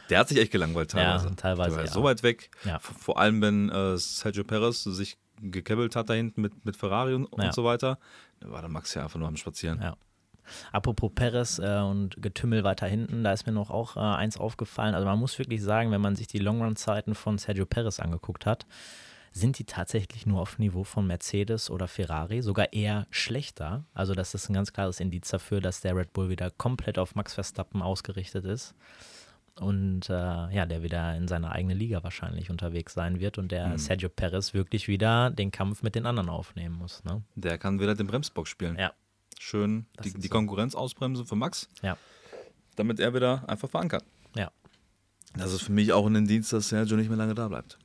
der hat sich echt gelangweilt teilweise. Ja, teilweise, Der war ja. so weit weg. Ja. Vor allem, wenn äh, Sergio Perez sich gekebbelt hat da hinten mit, mit Ferrari und, Ja. und so weiter. Da war der Max ja einfach nur am Spazieren. Ja. Apropos Perez äh, und Getümmel weiter hinten, da ist mir noch auch äh, eins aufgefallen. Also man muss wirklich sagen, wenn man sich die Longrun-Zeiten von Sergio Perez angeguckt hat, sind die tatsächlich nur auf Niveau von Mercedes oder Ferrari, sogar eher schlechter. Also das ist ein ganz klares Indiz dafür, dass der Red Bull wieder komplett auf Max Verstappen ausgerichtet ist. Und äh, ja, der wieder in seiner eigenen Liga wahrscheinlich unterwegs sein wird und der Sergio Perez wirklich wieder den Kampf mit den anderen aufnehmen muss. Ne? Der kann wieder den Bremsbock spielen. Ja, Schön die, die. Konkurrenz ausbremsen für Max, ja, damit er wieder einfach fahren kann. ja. Das ist für mich auch ein Indiz, dass Sergio nicht mehr lange da bleibt.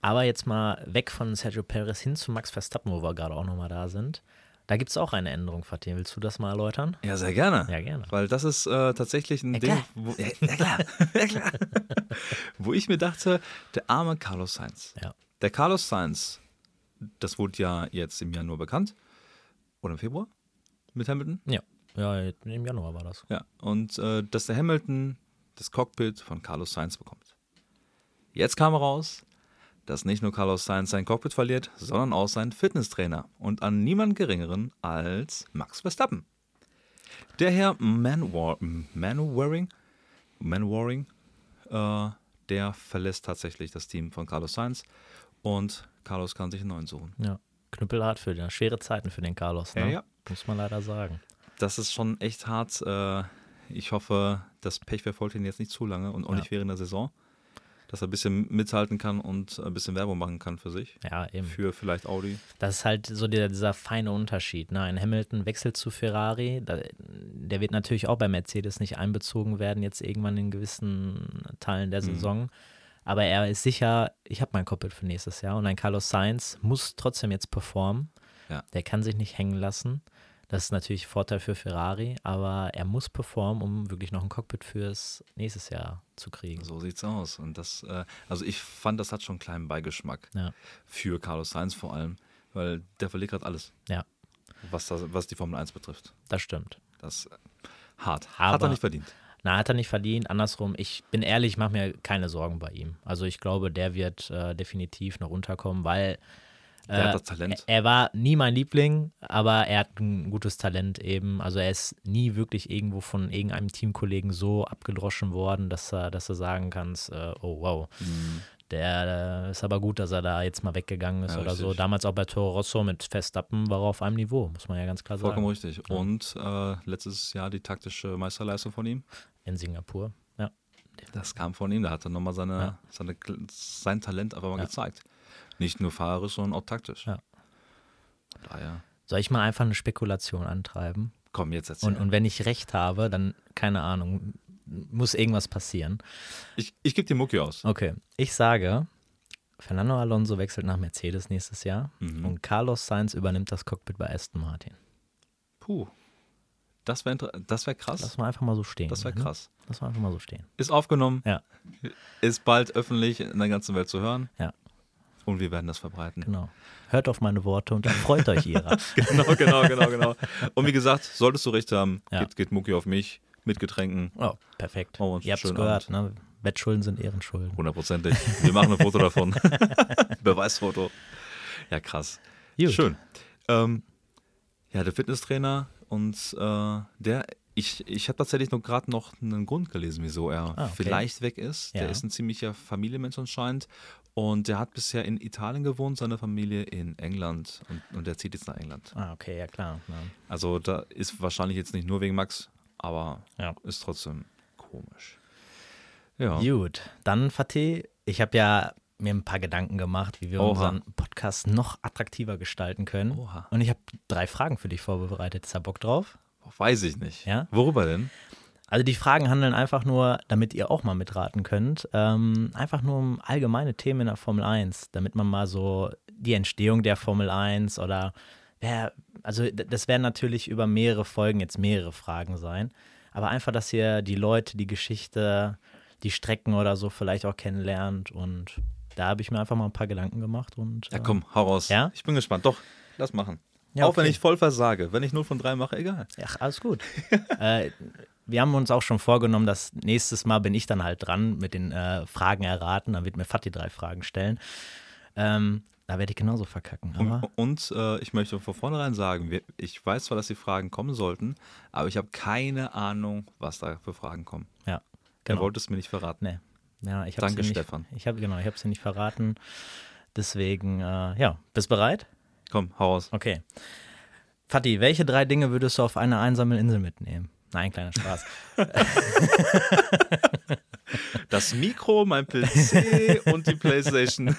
Aber jetzt mal weg von Sergio Perez hin zu Max Verstappen, wo wir gerade auch nochmal da sind. Da gibt es auch eine Änderung, Fatih. Willst du das mal erläutern? Ja, sehr gerne. Ja, gerne. Weil das ist äh, tatsächlich ein Ja, Ding, wo, ja, ja, klar. <laughs> ja, klar. <laughs> wo ich mir dachte, der arme Carlos Sainz. Ja. Der Carlos Sainz, das wurde ja jetzt im Januar bekannt. Oder im Februar? Mit Hamilton? Ja. Ja, im Januar war das. Ja. Und äh, dass der Hamilton das Cockpit von Carlos Sainz bekommt. Jetzt kam raus, dass nicht nur Carlos Sainz sein Cockpit verliert, sondern auch sein Fitnesstrainer. Und an niemand geringeren als Max Verstappen. Der Herr Manwar Manwaring, Manwaring äh, der verlässt tatsächlich das Team von Carlos Sainz und Carlos kann sich einen neuen suchen. Ja. Knüppelhart für den. Schwere Zeiten für den Carlos, ne? Ja, ja. Muss man leider sagen. Das ist schon echt hart. Äh, ich hoffe, das Pech verfolgt ihn jetzt nicht zu lange und auch Ja. nicht während der Saison. Dass er ein bisschen mithalten kann und ein bisschen Werbung machen kann für sich. Ja, eben. Für vielleicht Audi. Das ist halt so der, dieser feine Unterschied. Ne? Ein Hamilton wechselt zu Ferrari. Da, der wird natürlich auch bei Mercedes nicht einbezogen werden, jetzt irgendwann in gewissen Teilen der Mhm. Saison. Aber er ist sicher, ich habe mein Cockpit für nächstes Jahr. Und ein Carlos Sainz muss trotzdem jetzt performen. Ja. Der kann sich nicht hängen lassen. Das ist natürlich ein Vorteil für Ferrari, aber er muss performen, um wirklich noch ein Cockpit fürs nächstes Jahr zu kriegen. So sieht's aus. Und das, äh, also ich fand, das hat schon einen kleinen Beigeschmack. Ja. Für Carlos Sainz vor allem. Weil der verliert gerade alles. Ja. Was, das, was die Formel 1 betrifft. Das stimmt. Das äh, hart. hat Aber- er nicht verdient. Na, hat er nicht verdient. Andersrum, ich bin ehrlich, ich mache mir keine Sorgen bei ihm. Also ich glaube, der wird äh, definitiv noch runterkommen, weil Äh, hat das Talent. er war nie mein Liebling, aber er hat ein gutes Talent eben. Also er ist nie wirklich irgendwo von irgendeinem Teamkollegen so abgedroschen worden, dass er, dass du sagen kannst, äh, oh wow, Mhm. der äh, ist aber gut, dass er da jetzt mal weggegangen ist Ja, oder so. richtig. Damals auch bei Toro Rosso mit Verstappen war er auf einem Niveau, muss man ja ganz klar Vollkommen sagen. richtig. Und äh, letztes Jahr die taktische Meisterleistung von ihm. In Singapur, ja. Das kam von ihm. Da hat er nochmal seine, Ja. seine, sein Talent einfach mal Ja. gezeigt. Nicht nur fahrerisch, sondern auch taktisch. Ja. Daher, Soll ich mal einfach eine Spekulation antreiben? komm, jetzt erzähl. Und, und wenn ich recht habe, dann, keine Ahnung, muss irgendwas passieren. ich ich gebe dir Mucki aus. Okay, ich sage, Fernando Alonso wechselt nach Mercedes nächstes Jahr Mhm. und Carlos Sainz übernimmt das Cockpit bei Aston Martin. Puh. Das wäre das wär krass. Lass mal einfach mal so stehen. Das wäre ne? krass. Lass mal einfach mal so stehen. Ist aufgenommen, Ja, ist bald öffentlich in der ganzen Welt zu hören. ja, Und wir werden das verbreiten. genau. Hört auf meine Worte und freut euch ihrer. <laughs> genau, genau, genau, genau. Und wie gesagt, solltest du recht haben, Ja. geht, geht Mucki auf mich mit Getränken. Oh, perfekt. Oh, Ihr habt es gehört, ne? Wettschulden sind Ehrenschulden. Hundertprozentig. Wir machen ein Foto davon. <laughs> <laughs> Beweisfoto. Ja, krass. Gut. Schön. Ähm, ja, der Fitnesstrainer und äh, der, ich, ich habe tatsächlich noch gerade noch einen Grund gelesen, wieso er Ah, okay. vielleicht weg ist. Der Ja. ist ein ziemlicher Familienmensch anscheinend. Und der hat bisher in Italien gewohnt, seine Familie in England. Und, und der zieht jetzt nach England. Ah, okay, ja klar. Ja. Also da ist wahrscheinlich jetzt nicht nur wegen Max, aber Ja. ist trotzdem komisch. Ja. Gut, dann Fatih, ich habe ja mir ein paar Gedanken gemacht, wie wir Oha. unseren Podcast noch attraktiver gestalten können. Oha. Und ich habe drei Fragen für dich vorbereitet. Ist da Bock drauf? Weiß ich nicht. Ja? Worüber denn? Also die Fragen handeln einfach nur, damit ihr auch mal mitraten könnt, ähm, einfach nur um allgemeine Themen in der Formel 1, damit man mal so die Entstehung der Formel 1 oder wer, also das werden natürlich über mehrere Folgen jetzt mehrere Fragen sein, aber einfach, dass ihr die Leute, die Geschichte, die Strecken oder so vielleicht auch kennenlernt und da habe ich mir einfach mal ein paar Gedanken gemacht und Ja, äh, komm, hau raus. Ja? Ich bin gespannt. Doch, lass machen. Ja, Auch wenn okay. ich voll versage. Wenn ich 0 von 3 mache, egal. Ach, alles gut. <laughs> äh, wir haben uns auch schon vorgenommen, dass nächstes Mal bin ich dann halt dran mit den äh, Fragen erraten. Dann wird mir Fatih drei Fragen stellen. Ähm, da werde ich genauso verkacken. Aber Und, und äh, ich möchte von vornherein sagen, wir, ich weiß zwar, dass die Fragen kommen sollten, aber ich habe keine Ahnung, was da für Fragen kommen. ja, Er genau. wollte es mir nicht verraten. Nee. Ja, ich Danke, nicht, Stefan. Ich habe genau, ich habe es dir nicht verraten. Deswegen, äh, ja, bist bereit? Komm, hau raus. Okay. Fatih, welche drei Dinge würdest du auf eine einsame Insel mitnehmen? Nein, kleiner Spaß. <laughs> Das Mikro, mein PC und die Playstation.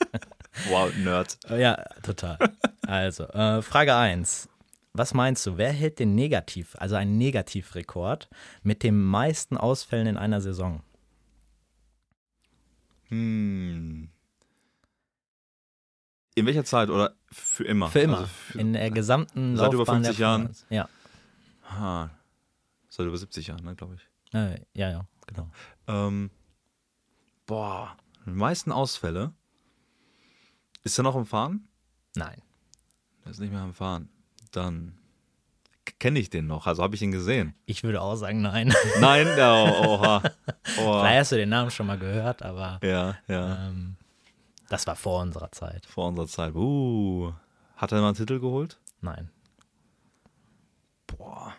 <laughs> wow, Nerd. Ja, total. Also, äh, Frage 1. Was meinst du, wer hält den Negativ, also einen Negativrekord mit den meisten Ausfällen in einer Saison? Hm. In welcher Zeit oder Für immer. Für immer. Also für, in der gesamten Seit über Laufbahn 50 der Jahren? Formel 1. Ja. ha, seit über 70 Jahren, ne, glaube ich. Äh, ja, ja, genau. Ähm, boah, die meisten Ausfälle. Ist er noch am Fahren? Nein. Er ist nicht mehr am Fahren. Dann kenne ich den noch. Also habe ich ihn gesehen. Ich würde auch sagen, nein. Nein, ja, oh, <laughs> oha. Vielleicht oha. hast du den Namen schon mal gehört, aber Ja, ja. ähm, das war vor unserer Zeit. Vor unserer Zeit. Uh, hat er mal einen Titel geholt? Nein. Boah.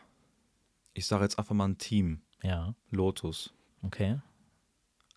Ich sage jetzt einfach mal ein Team. Ja, Lotus. okay.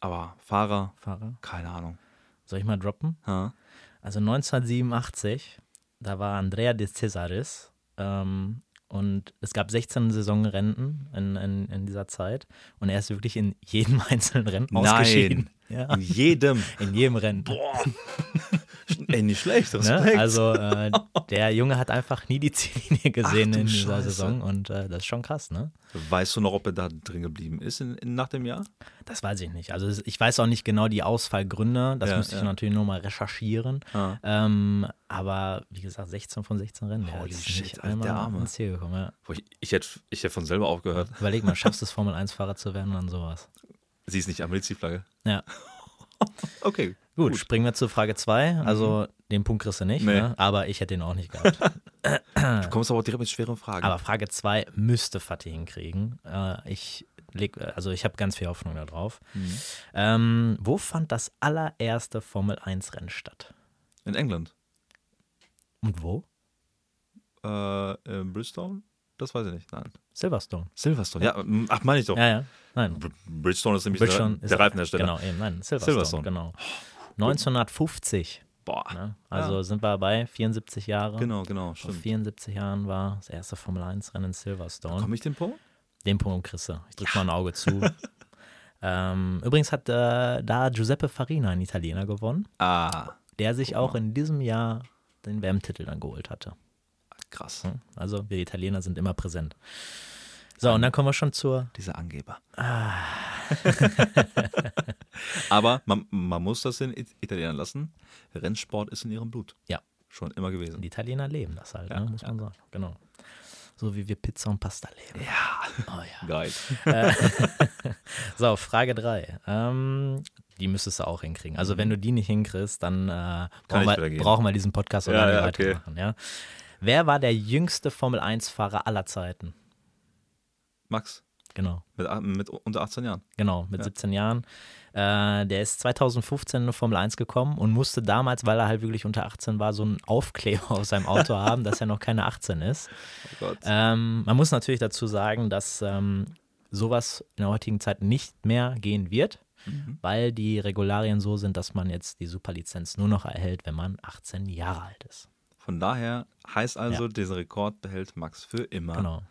Aber Fahrer, Fahrer. keine Ahnung. Soll ich mal droppen? Ha? Also 1987, da war Andrea de Cesaris ähm, und es gab 16 Saisonrennen in, in, in dieser Zeit und er ist wirklich in jedem <laughs> einzelnen Rennen Nein. ausgeschieden. Ja, In jedem. in jedem Rennen. <laughs> Ey, nicht schlecht. Ne? Respekt. Also äh, der Junge hat einfach nie die Ziellinie gesehen Ach in dieser Scheiße. Saison und äh, das ist schon krass, ne? Weißt du noch, ob er da drin geblieben ist in, in, nach dem Jahr? Das weiß ich nicht. Also ich weiß auch nicht genau die Ausfallgründe. Das Ja, müsste ich ja. natürlich nochmal recherchieren. Ah. Ähm, aber wie gesagt, 16 von 16 Rennen. Holy ist shit, nicht Alter, einmal der Arme. ins Ziel gekommen. Ja. Ich, ich, hätte, ich hätte von selber aufgehört. Überleg mal, schaffst du es, Formel-1-Fahrer zu werden und dann sowas. Sie ist nicht am Flagge. Ja. <laughs> <laughs> Okay. Gut, springen wir zu Frage 2. Also den Punkt kriegst du nicht, Mhm. Nee. ne? aber ich hätte ihn auch nicht gehabt. <laughs> Du kommst aber auch direkt mit schweren Fragen. aber Frage 2 müsste Fatih hinkriegen. Äh, ich leg, also ich habe ganz viel Hoffnung darauf. Mhm. Ähm, wo fand das allererste Formel-1-Rennen statt? in England. Und wo? Äh, in Bridgestone? Das weiß ich nicht. Nein. Silverstone. Silverstone. Ja, m- ach, meine ich doch. Ja, ja. Nein. Br- Bridgestone ist nämlich Bridgestone der, ist- der Reifenhersteller. Genau, eben, nein, Silverstone, Silverstone. genau. 1950. Boah. Ne? Also sind wir bei 74 Jahre. Genau, genau. Vor Stimmt. 74 Jahren war das erste Formel-1-Rennen in Silverstone. Komme ich den Punkt? Den Punkt kriegst du. Ich drücke mal ein Auge zu. <laughs> ähm, übrigens hat äh, da Giuseppe Farina, ein Italiener, gewonnen, Ah, der sich auch in diesem Jahr den WM-Titel dann geholt hatte. Krass. Hm? Also wir Italiener sind immer präsent. So, und dann kommen wir schon zur. Dieser Angeber. Ah. Aber man, man muss das den It- Italienern lassen. Rennsport ist in ihrem Blut. Ja. Schon immer gewesen. Die Italiener leben das halt, Ja, ne, muss man sagen. Genau. So wie wir Pizza und Pasta leben. Ja. Oh ja. Geil. <laughs> So, Frage 3. Ähm, die müsstest du auch hinkriegen. Also, wenn du die nicht hinkriegst, dann äh, brauchen, wir, brauchen wir diesen Podcast oder Ja, ja, okay. weitermachen. Ja? Wer war der jüngste Formel-1-Fahrer aller Zeiten? Max, Genau, mit, mit unter 18 Jahren. genau, mit Ja. 17 Jahren. Äh, der ist 2015 in Formel 1 gekommen und musste damals, weil er halt wirklich unter 18 war, so einen Aufkleber <laughs> auf seinem Auto <laughs> haben, dass er noch keine 18 ist. Oh Gott. Ähm, man muss natürlich dazu sagen, dass ähm, sowas in der heutigen Zeit nicht mehr gehen wird, Mhm. weil die Regularien so sind, dass man jetzt die Superlizenz nur noch erhält, wenn man 18 Jahre alt ist. Von daher heißt also, dieser Rekord behält Max für immer. Genau.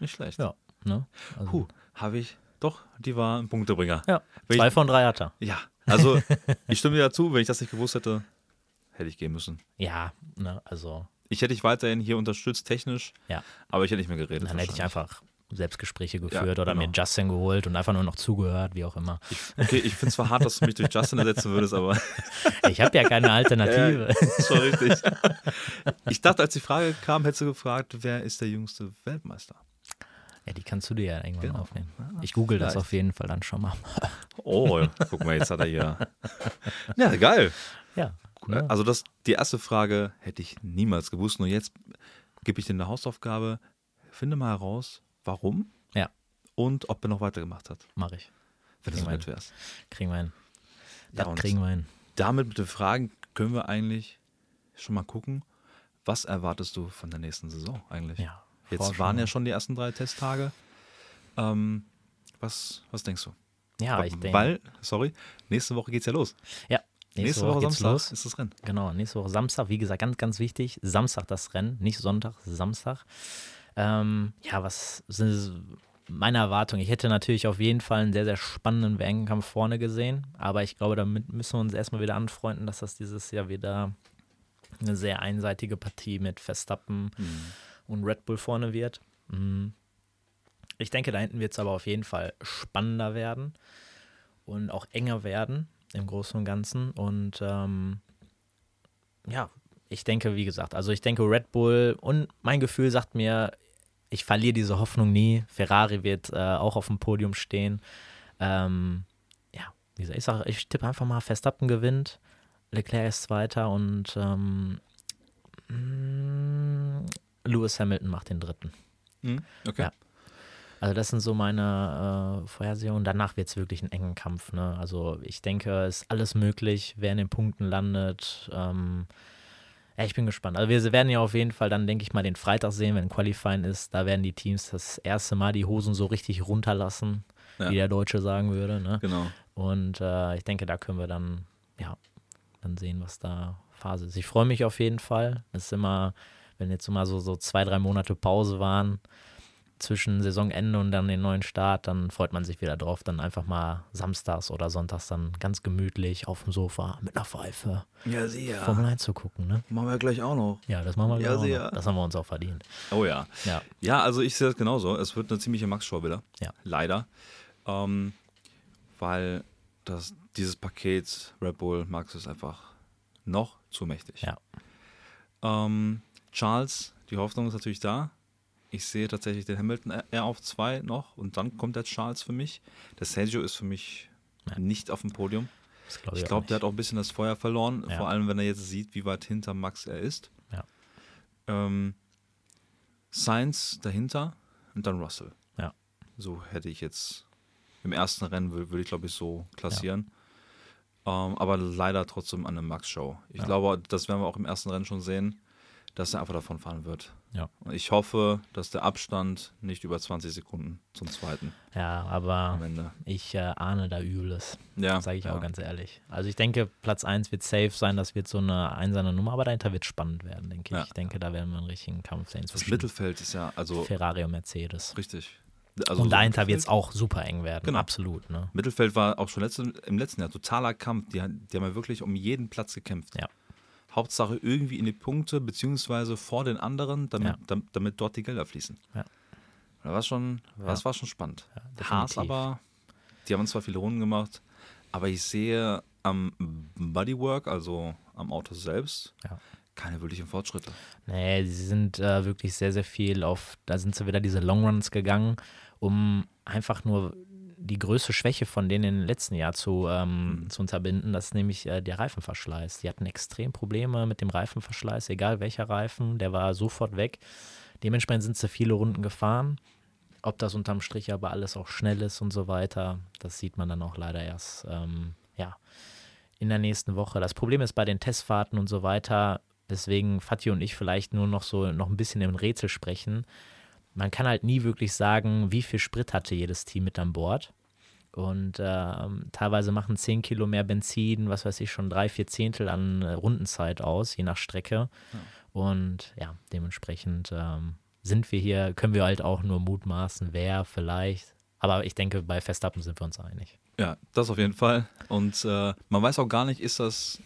Nicht schlecht. Ja. Ne? Also, Puh, habe ich. Doch, die war ein Punktebringer. ja. Wenn Zwei ich, von drei hat er. ja, also <laughs> ich stimme dir dazu, wenn ich das nicht gewusst hätte, hätte ich gehen müssen. Ja, ne, also Ich hätte dich weiterhin hier unterstützt, technisch, ja. aber ich hätte nicht mehr geredet. Dann hätte ich einfach Selbstgespräche geführt oder genau. mir Justin geholt und einfach nur noch zugehört, wie auch immer. Okay, ich finde es zwar hart, dass du mich durch Justin ersetzen würdest, aber <laughs> Ich habe ja keine Alternative. ist schon richtig. Ich dachte, als die Frage kam, hättest du gefragt, wer ist der jüngste Weltmeister? Ja, die kannst du dir ja irgendwann Genau. aufnehmen. Ich google das vielleicht. auf jeden Fall dann schon mal. Oh, guck mal, jetzt hat er hier. Ja, geil. Ja. ne? Also das, die erste Frage hätte ich niemals gewusst. Nur jetzt gebe ich dir eine Hausaufgabe. Finde mal heraus, warum Ja, und ob er noch weitergemacht hat. mache ich. Wenn du so nett wärst. Kriegen wir hin. Ja, Das und kriegen wir hin. Damit mit den Fragen können wir eigentlich schon mal gucken, was erwartest du von der nächsten Saison eigentlich? Ja, Jetzt waren ja schon die ersten drei Testtage. Ähm, was, was denkst du? Ja, ich denke. Weil, sorry, nächste Woche geht's ja los. Ja, nächste, Woche, geht's Samstag los. ist das Rennen. Genau, nächste Woche Samstag. Wie gesagt, ganz, ganz wichtig. Samstag das Rennen, nicht Sonntag, Samstag. Ähm, ja, was sind meine Erwartungen? Ich hätte natürlich auf jeden Fall einen sehr, sehr spannenden Wehrkampf vorne gesehen. Aber ich glaube, damit müssen wir uns erstmal wieder anfreunden, dass das dieses Jahr wieder eine sehr einseitige Partie mit Verstappen und Red Bull vorne wird. Mhm. Ich denke, da hinten wird es aber auf jeden Fall spannender werden und auch enger werden im Großen und Ganzen. Und ähm, ja, ich denke, wie gesagt, also ich denke Red Bull und mein Gefühl sagt mir, ich verliere diese Hoffnung nie. Ferrari wird äh, auch auf dem Podium stehen. Ähm, ja, wie gesagt, ich sage, ich tippe einfach mal, Verstappen gewinnt, Leclerc ist Zweiter und ähm, mm, Lewis Hamilton macht den Dritten. Mhm. Okay. Ja. Also das sind so meine äh, Vorhersehungen. Danach wird es wirklich ein engen Kampf. Ne? Also ich denke, es ist alles möglich, wer in den Punkten landet. Ähm, ja, ich bin gespannt. Also wir werden ja auf jeden Fall dann, denke ich mal, den Freitag sehen, wenn Qualifying ist. Da werden die Teams das erste Mal die Hosen so richtig runterlassen, Ja. wie der Deutsche sagen würde. Ne? Genau. Und äh, ich denke, da können wir dann, ja, dann sehen, was da Phase ist. Ich freue mich auf jeden Fall. Es ist immer, wenn jetzt immer so, so zwei, drei Monate Pause waren zwischen Saisonende und dann den neuen Start, dann freut man sich wieder drauf, dann einfach mal samstags oder sonntags dann ganz gemütlich auf dem Sofa mit einer Pfeife Ja, sicher. Formel 1 zu gucken, ne? Machen wir gleich auch noch. Ja, das machen wir Ja, auch sehr. noch. Das haben wir uns auch verdient. Oh ja. Ja, Ja, also ich sehe das genauso. Es wird eine ziemliche Max-Show wieder. Ja. Leider. Ähm, weil das, dieses Paket Red Bull Max ist einfach noch zu mächtig. Ja. Ähm, Charles, die Hoffnung ist natürlich da. Ich sehe tatsächlich den Hamilton e- eher auf zwei noch und dann kommt der Charles für mich. Der Sergio ist für mich Ja. nicht auf dem Podium. das glaube Ich ich, glaube, der hat auch ein bisschen das Feuer verloren, Ja. vor allem wenn er jetzt sieht, wie weit hinter Max er ist. Ja. Ähm, Sainz dahinter und dann Russell. Ja. So hätte ich jetzt im ersten Rennen würde würd ich glaube ich so klassieren. Ähm, aber leider trotzdem an der Max-Show. Ich Ja. glaube, das werden wir auch im ersten Rennen schon sehen, dass er einfach davon fahren wird. Ja. Und ich hoffe, dass der Abstand nicht über 20 Sekunden zum zweiten Ja, aber ich äh, ahne da Übles. Ja, Sage ich ja. auch ganz ehrlich. Also ich denke, Platz 1 wird safe sein, das wird so eine einsame Nummer, aber dahinter wird spannend werden, denke ich. Ja. Ich denke, da werden wir einen richtigen Kampf sehen Das Mittelfeld ist ja, also Ferrari und Mercedes. richtig. Also und so dahinter wird es auch super eng werden, Genau. absolut. Ne? Mittelfeld war auch schon letzte, im letzten Jahr totaler Kampf. Die, die haben ja wirklich um jeden Platz gekämpft. Ja. Hauptsache irgendwie in die Punkte, beziehungsweise vor den anderen, damit, Ja. damit, damit dort die Gelder fließen. Ja. Das war schon, das war schon spannend. Ja, Haas aber, die haben zwar viele Runden gemacht, aber ich sehe am Bodywork, also am Auto selbst, Ja. keine wirklichen Fortschritte. Nee, sie sind äh, wirklich sehr, sehr viel auf, da sind sie wieder diese Longruns gegangen, um einfach nur die größte Schwäche von denen im letzten Jahr zu, ähm, Mhm. zu unterbinden, das ist nämlich äh, der Reifenverschleiß. Die hatten extrem Probleme mit dem Reifenverschleiß, egal welcher Reifen, der war sofort weg. Dementsprechend sind sie viele Runden gefahren. Ob das unterm Strich aber alles auch schnell ist und so weiter, das sieht man dann auch leider erst, ähm, ja, in der nächsten Woche. Das Problem ist bei den Testfahrten und so weiter, weswegen Fatih und ich vielleicht nur noch so noch ein bisschen im Rätsel sprechen. Man kann halt nie wirklich sagen, wie viel Sprit hatte jedes Team mit an Bord. Und ähm, teilweise machen 10 Kilo mehr Benzin, was weiß ich, schon drei, vier Zehntel an äh, Rundenzeit aus, je nach Strecke. Und ja, dementsprechend ähm, sind wir hier, können wir halt auch nur mutmaßen, wer vielleicht. Aber ich denke, bei Verstappen sind wir uns einig. Ja, das auf jeden Fall. Und äh, man weiß auch gar nicht, ist das,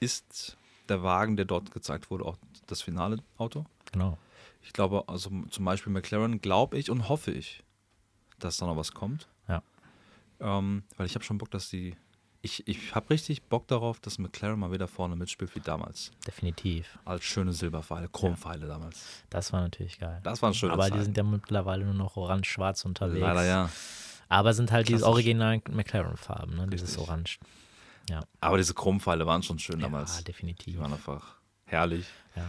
ist der Wagen, der dort gezeigt wurde, auch das finale Auto? Genau. Ich glaube, also zum Beispiel McLaren, glaube ich und hoffe ich, dass da noch was kommt. Ja. Ähm, weil ich habe schon Bock, dass die. Ich, ich habe richtig Bock darauf, dass McLaren mal wieder vorne mitspielt wie damals. Definitiv. Als schöne Silberpfeile, Chrompfeile damals. Das war natürlich geil. Das waren schöne Aber die Zeiten. sind ja mittlerweile nur noch orange-schwarz unterwegs. Leider ja. Aber sind halt diese Klassisch. originalen McLaren-Farben, ne? dieses. Orange. Aber diese Chrompfeile waren schon schön Ja, damals. definitiv. Die waren einfach herrlich. Ja.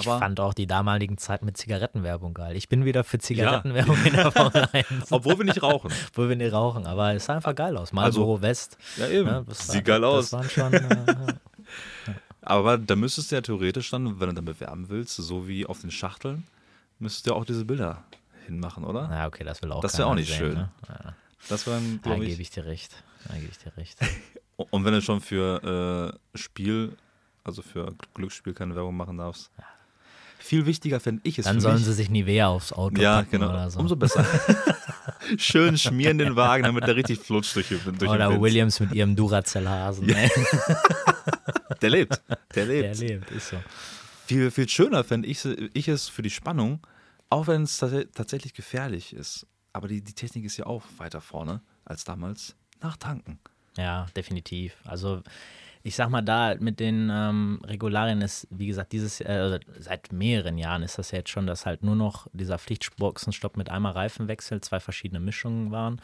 Ich Aber- fand auch die damaligen Zeiten mit Zigarettenwerbung geil. Ich bin wieder für Zigarettenwerbung in der Formel <laughs> 1. Obwohl wir nicht rauchen. <laughs> Obwohl wir nicht rauchen, aber es sah einfach geil aus. Marlboro West. Ja, eben. Ne? Das war- Sieht geil aus. Schon. Äh, <laughs> ja. Aber da müsstest du ja theoretisch dann, wenn du dann bewerben willst, so wie auf den Schachteln, müsstest du ja auch diese Bilder hinmachen, oder? Na, okay, das will auch Das wär keiner auch nicht sehen, schön. Ne? Ja, Das wäre, da glaube gebe ich. ich dir recht. Da gebe ich dir recht. Und wenn du schon für äh, Spiel, also für Glücksspiel keine Werbung machen darfst. Viel wichtiger fände ich es Dann sollen mich. sie sich Nivea aufs Auto ja, packen genau. oder so. Umso besser. <laughs> Schön schmieren den Wagen, damit der richtig flutscht durch, durch oder den. Williams mit ihrem Duracell-Hasen. ey. <laughs> Der lebt. Der Der lebt. lebt, ist so. Viel, viel schöner fände ich, ich es für die Spannung, auch wenn es tats tatsächlich gefährlich ist. Aber die, die Technik ist ja auch weiter vorne als damals. Nachtanken. Ja, definitiv. Also ich sag mal, da mit den ähm, Regularien ist, wie gesagt, dieses äh, seit mehreren Jahren ist das ja jetzt schon, dass halt nur noch dieser Pflichtboxenstopp mit einmal Reifenwechsel, zwei verschiedene Mischungen waren.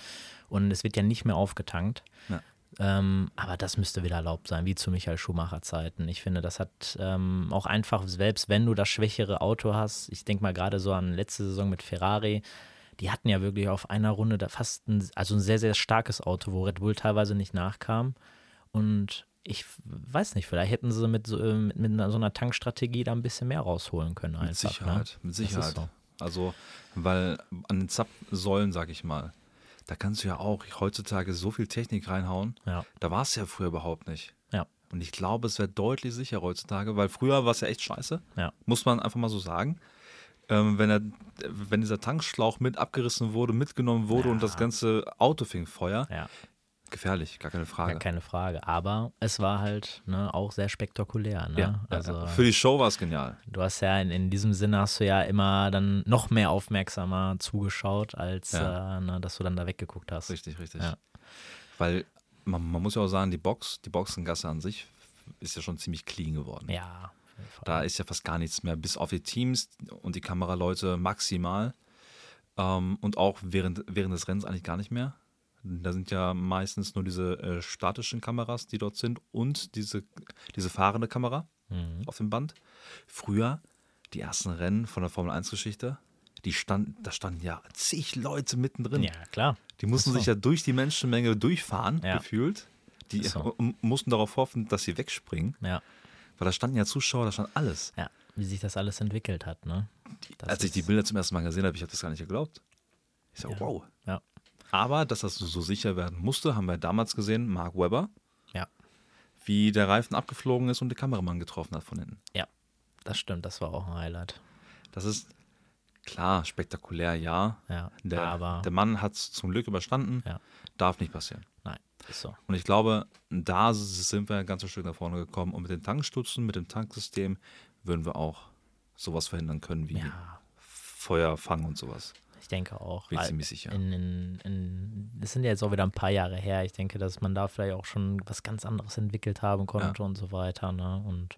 Und es wird ja nicht mehr aufgetankt. Ja. Ähm, aber das müsste wieder erlaubt sein, wie zu Michael Schumacher Zeiten. Ich finde, das hat ähm, auch einfach, selbst wenn du das schwächere Auto hast, ich denke mal gerade so an letzte Saison mit Ferrari, die hatten ja wirklich auf einer Runde da fast ein, also ein sehr, sehr starkes Auto, wo Red Bull teilweise nicht nachkam. Und ich weiß nicht, vielleicht hätten sie mit so, äh, mit, mit so einer Tankstrategie da ein bisschen mehr rausholen können. Einfach, Mit Sicherheit, ne? mit Sicherheit. so. Also, weil an den Zapfsäulen, sag ich mal, da kannst du ja auch heutzutage so viel Technik reinhauen. Ja. Da war es ja früher überhaupt nicht. Ja. Und ich glaube, es wäre deutlich sicherer heutzutage, weil früher war es ja echt scheiße. Ja. Muss man einfach mal so sagen. Ähm, wenn, er, wenn dieser Tankschlauch mit abgerissen wurde, mitgenommen wurde Ja. und das ganze Auto fing Feuer, Ja, gefährlich, gar keine Frage. ja, keine Frage. Aber es war halt ne, auch sehr spektakulär. Ne? Ja, also, für die Show war es genial. Du hast ja in, in diesem Sinne hast du ja immer dann noch mehr aufmerksamer zugeschaut, als Ja. äh, ne, dass du dann da weggeguckt hast. Richtig, richtig. Ja. Weil man, man muss ja auch sagen, die Box, die Boxengasse an sich ist ja schon ziemlich clean geworden. Ja. Da ist ja fast gar nichts mehr, bis auf die Teams und die Kameraleute maximal. Ähm, und auch während, während des Rennens eigentlich gar nicht mehr. Da sind ja meistens nur diese äh, statischen Kameras, die dort sind und diese, diese fahrende Kamera Mhm. auf dem Band. Früher, die ersten Rennen von der Formel 1-Geschichte, die stand, da standen ja zig Leute mittendrin. ja, klar. Die mussten so. sich ja durch die Menschenmenge durchfahren, Ja. gefühlt. Die so. mussten darauf hoffen, dass sie wegspringen. Ja, Weil da standen ja Zuschauer, da stand alles. ja, wie sich das alles entwickelt hat. Ne? Das Als ich die Bilder zum ersten Mal gesehen habe, ich habe das gar nicht geglaubt. Ich so, Ja. wow. Ja, Aber dass das so sicher werden musste, haben wir damals gesehen, Mark Webber, ja, wie der Reifen abgeflogen ist und den Kameramann getroffen hat von hinten. ja. Das stimmt, das war auch ein Highlight. Das ist klar, spektakulär, ja. Ja, Der, aber der Mann hat es zum Glück überstanden. Ja. Darf nicht passieren. nein, ist so. Und ich glaube, da sind wir ein ganzes Stück nach vorne gekommen. Und mit den Tankstutzen, mit dem Tanksystem würden wir auch sowas verhindern können wie Ja, Feuer fangen und sowas. Ich denke auch. Bin ziemlich sicher. In, in, in, das sind ja jetzt auch wieder ein paar Jahre her. Ich denke, dass man da vielleicht auch schon was ganz anderes entwickelt haben konnte und so weiter. Ne? Und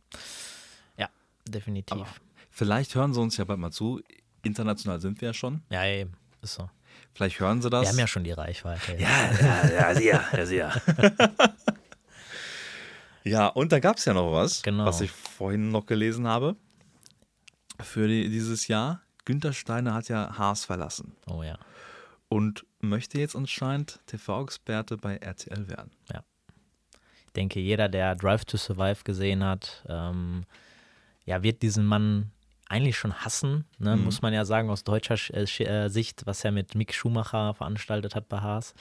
ja, definitiv. Aber vielleicht hören sie uns ja bald mal zu. International sind wir ja schon. ja, eben. Ist so. Vielleicht hören sie das. Wir haben ja schon die Reichweite. jetzt. ja, ja, ja, sehr, ja, sehr. <laughs> ja, und da gab es ja noch was, Genau. was ich vorhin noch gelesen habe für die, dieses Jahr. Günter Steiner hat ja Haas verlassen Oh ja. und möchte jetzt anscheinend TV-Experte bei RTL werden. Ich denke, jeder, der Drive to Survive gesehen hat, ähm, ja, wird diesen Mann eigentlich schon hassen, ne? Mhm. muss man ja sagen, aus deutscher Sch- äh, äh, Sicht, was er mit Mick Schumacher veranstaltet hat bei Haas.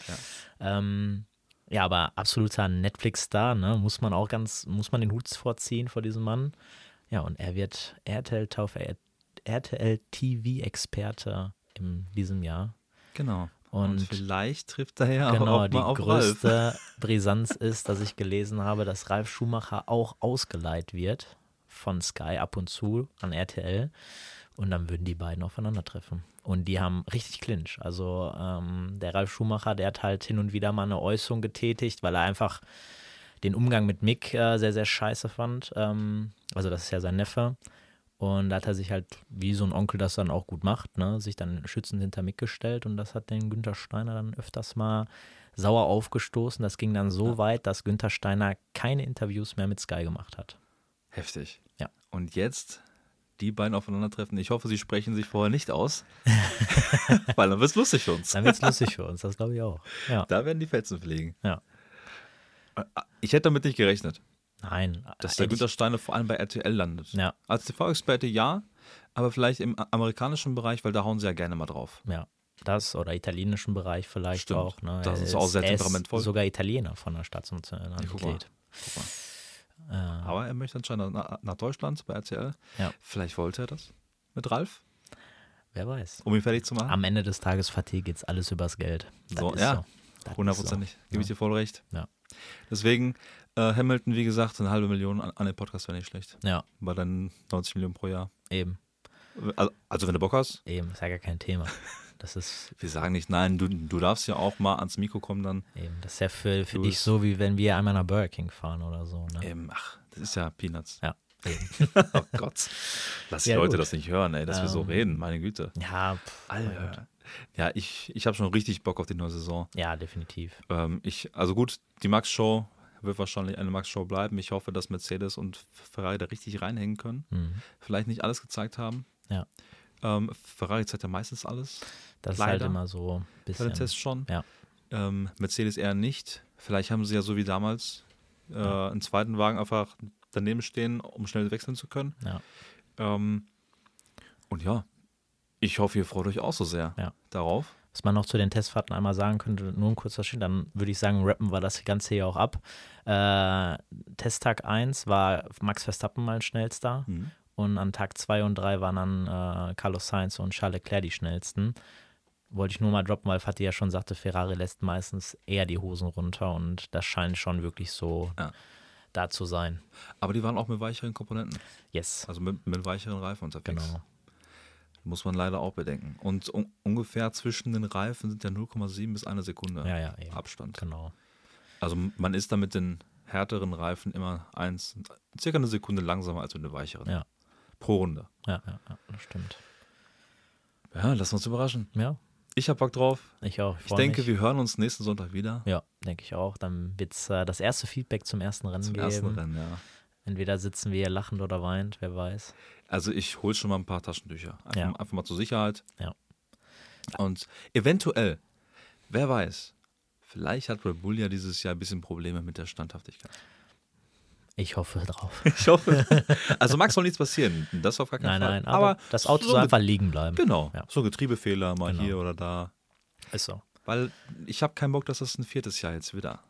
Ja. Ähm, ja, aber absoluter Netflix-Star, ne? muss man auch ganz, muss man den Hut vorziehen vor diesem Mann. Ja, und er wird RTL, Tauf- RTL TV-Experte in diesem Jahr. Genau. Und, Und vielleicht trifft er ja Genau, auch die mal auf Ralf. größte <laughs> Brisanz ist, dass ich gelesen habe, dass Ralf Schumacher auch ausgeleiht wird von Sky ab und zu an RTL. Und dann würden die beiden aufeinandertreffen. Und die haben richtig Clinch. Also ähm, der Ralf Schumacher, der hat halt hin und wieder mal eine Äußerung getätigt, weil er einfach den Umgang mit Mick äh, sehr, sehr scheiße fand. Ähm, also das ist ja sein Neffe. Und da hat er sich halt, wie so ein Onkel das dann auch gut macht, ne, sich dann schützend hinter Mick gestellt. Und das hat den Günther Steiner dann öfters mal sauer aufgestoßen. Das ging dann so weit, dass Günther Steiner keine Interviews mehr mit Sky gemacht hat. Heftig. Ja. Und jetzt die beiden aufeinandertreffen. Ich hoffe, sie sprechen sich vorher nicht aus, <laughs> weil dann wird es lustig für uns. Dann wird's lustig für uns, das glaube ich auch. Ja. Da werden die Fetzen fliegen. Ja. Ich hätte damit nicht gerechnet, Nein. dass der hätte ich- Günter Steiner vor allem bei RTL landet. Ja, Als TV-Experte ja, aber vielleicht im amerikanischen Bereich, weil da hauen sie ja gerne mal drauf. ja. Das oder italienischen Bereich vielleicht Stimmt. auch. Ne? Das ist auch sehr er temperamentvoll. sogar Italiener von der guck mal. Guck mal. Äh, Aber er möchte anscheinend nach, nach Deutschland bei RTL. Ja. Vielleicht wollte er das mit Ralf, wer weiß. um ihn fertig zu machen. Am Ende des Tages, Fatih, geht's alles übers Geld. Das So, ja. so. Hundertprozentig. Gebe Ja. ich dir voll recht. Ja. Deswegen, äh, Hamilton, wie gesagt, eine halbe Million an, an den Podcast wäre nicht schlecht. Ja, Bei dann 90 Millionen pro Jahr. eben. Also, also wenn du Bock hast, Eben, ist ja gar kein Thema. <laughs> Das ist wir sagen nicht nein, du, du darfst ja auch mal ans Mikro kommen dann. eben, das ist ja für, für Du dich so, wie wenn wir einmal nach Burger King fahren oder so. Ne? Ähm, ach, das ist ja Peanuts. Ja, eben. <laughs> Oh Gott. Lass die Ja, Leute gut. das nicht hören, ey, dass wir so Ähm, reden, meine Güte. Ja, pff. Alter. Ja, ich, ich habe schon richtig Bock auf die neue Saison. ja, definitiv. Ähm, ich, also gut, die Max-Show wird wahrscheinlich eine Max-Show bleiben. Ich hoffe, dass Mercedes und Ferrari da richtig reinhängen können. Mhm. Vielleicht nicht alles gezeigt haben. Ja. Ähm, Ferrari zeigt ja meistens alles. Das ist halt Leider. immer so ein Bei bisschen. den Tests schon. Ja. Ähm, Mercedes eher nicht. Vielleicht haben sie ja so wie damals äh, einen zweiten Wagen einfach daneben stehen, um schnell wechseln zu können. Ja. Ähm, und ja, ich hoffe, ihr freut euch auch so sehr Ja. darauf. Was man noch zu den Testfahrten einmal sagen könnte, nur ein kurzer Schritt, dann würde ich sagen, rappen wir das Ganze hier auch ab. Äh, Testtag 1 war Max Verstappen mal schnellster Mhm. und an Tag 2 und 3 waren dann äh, Carlos Sainz und Charles Leclerc die schnellsten. Wollte ich nur mal droppen, weil Fatih ja schon sagte, Ferrari lässt meistens eher die Hosen runter und das scheint schon wirklich so Ja. da zu sein. Aber die waren auch mit weicheren Komponenten, Yes, also mit, mit weicheren Reifen unterwegs. genau. Muss man leider auch bedenken. Und un ungefähr zwischen den Reifen sind ja 0,7 bis eine Sekunde Ja, ja, eben. Abstand. Genau. Also man ist da mit den härteren Reifen immer eins, circa eine Sekunde langsamer als mit den weicheren. Ja. Pro Runde. Ja, ja, ja, das stimmt. Ja, lass uns überraschen. Ja, Ich hab Bock drauf. ich auch. Ich freu denke, mich. wir hören uns nächsten Sonntag wieder. Ja, denke ich auch. Dann wird es äh, das erste Feedback zum ersten Rennen Zum geben. ersten Rennen, ja. Entweder sitzen wir hier lachend oder weint, wer weiß. Also ich hole schon mal ein paar Taschentücher. Einfach, Ja. einfach mal zur Sicherheit. Ja. Und eventuell, wer weiß, vielleicht hat Red Bull ja dieses Jahr ein bisschen Probleme mit der Standhaftigkeit. Ich hoffe drauf. <laughs> Ich hoffe. Also Max soll nichts passieren. Das auf gar keinen nein, Fall. nein, aber, das Auto so soll einfach liegen bleiben. Genau. Ja. So Getriebefehler mal Genau. hier oder da. Ist so. Weil ich habe keinen Bock, dass das ein viertes Jahr jetzt wieder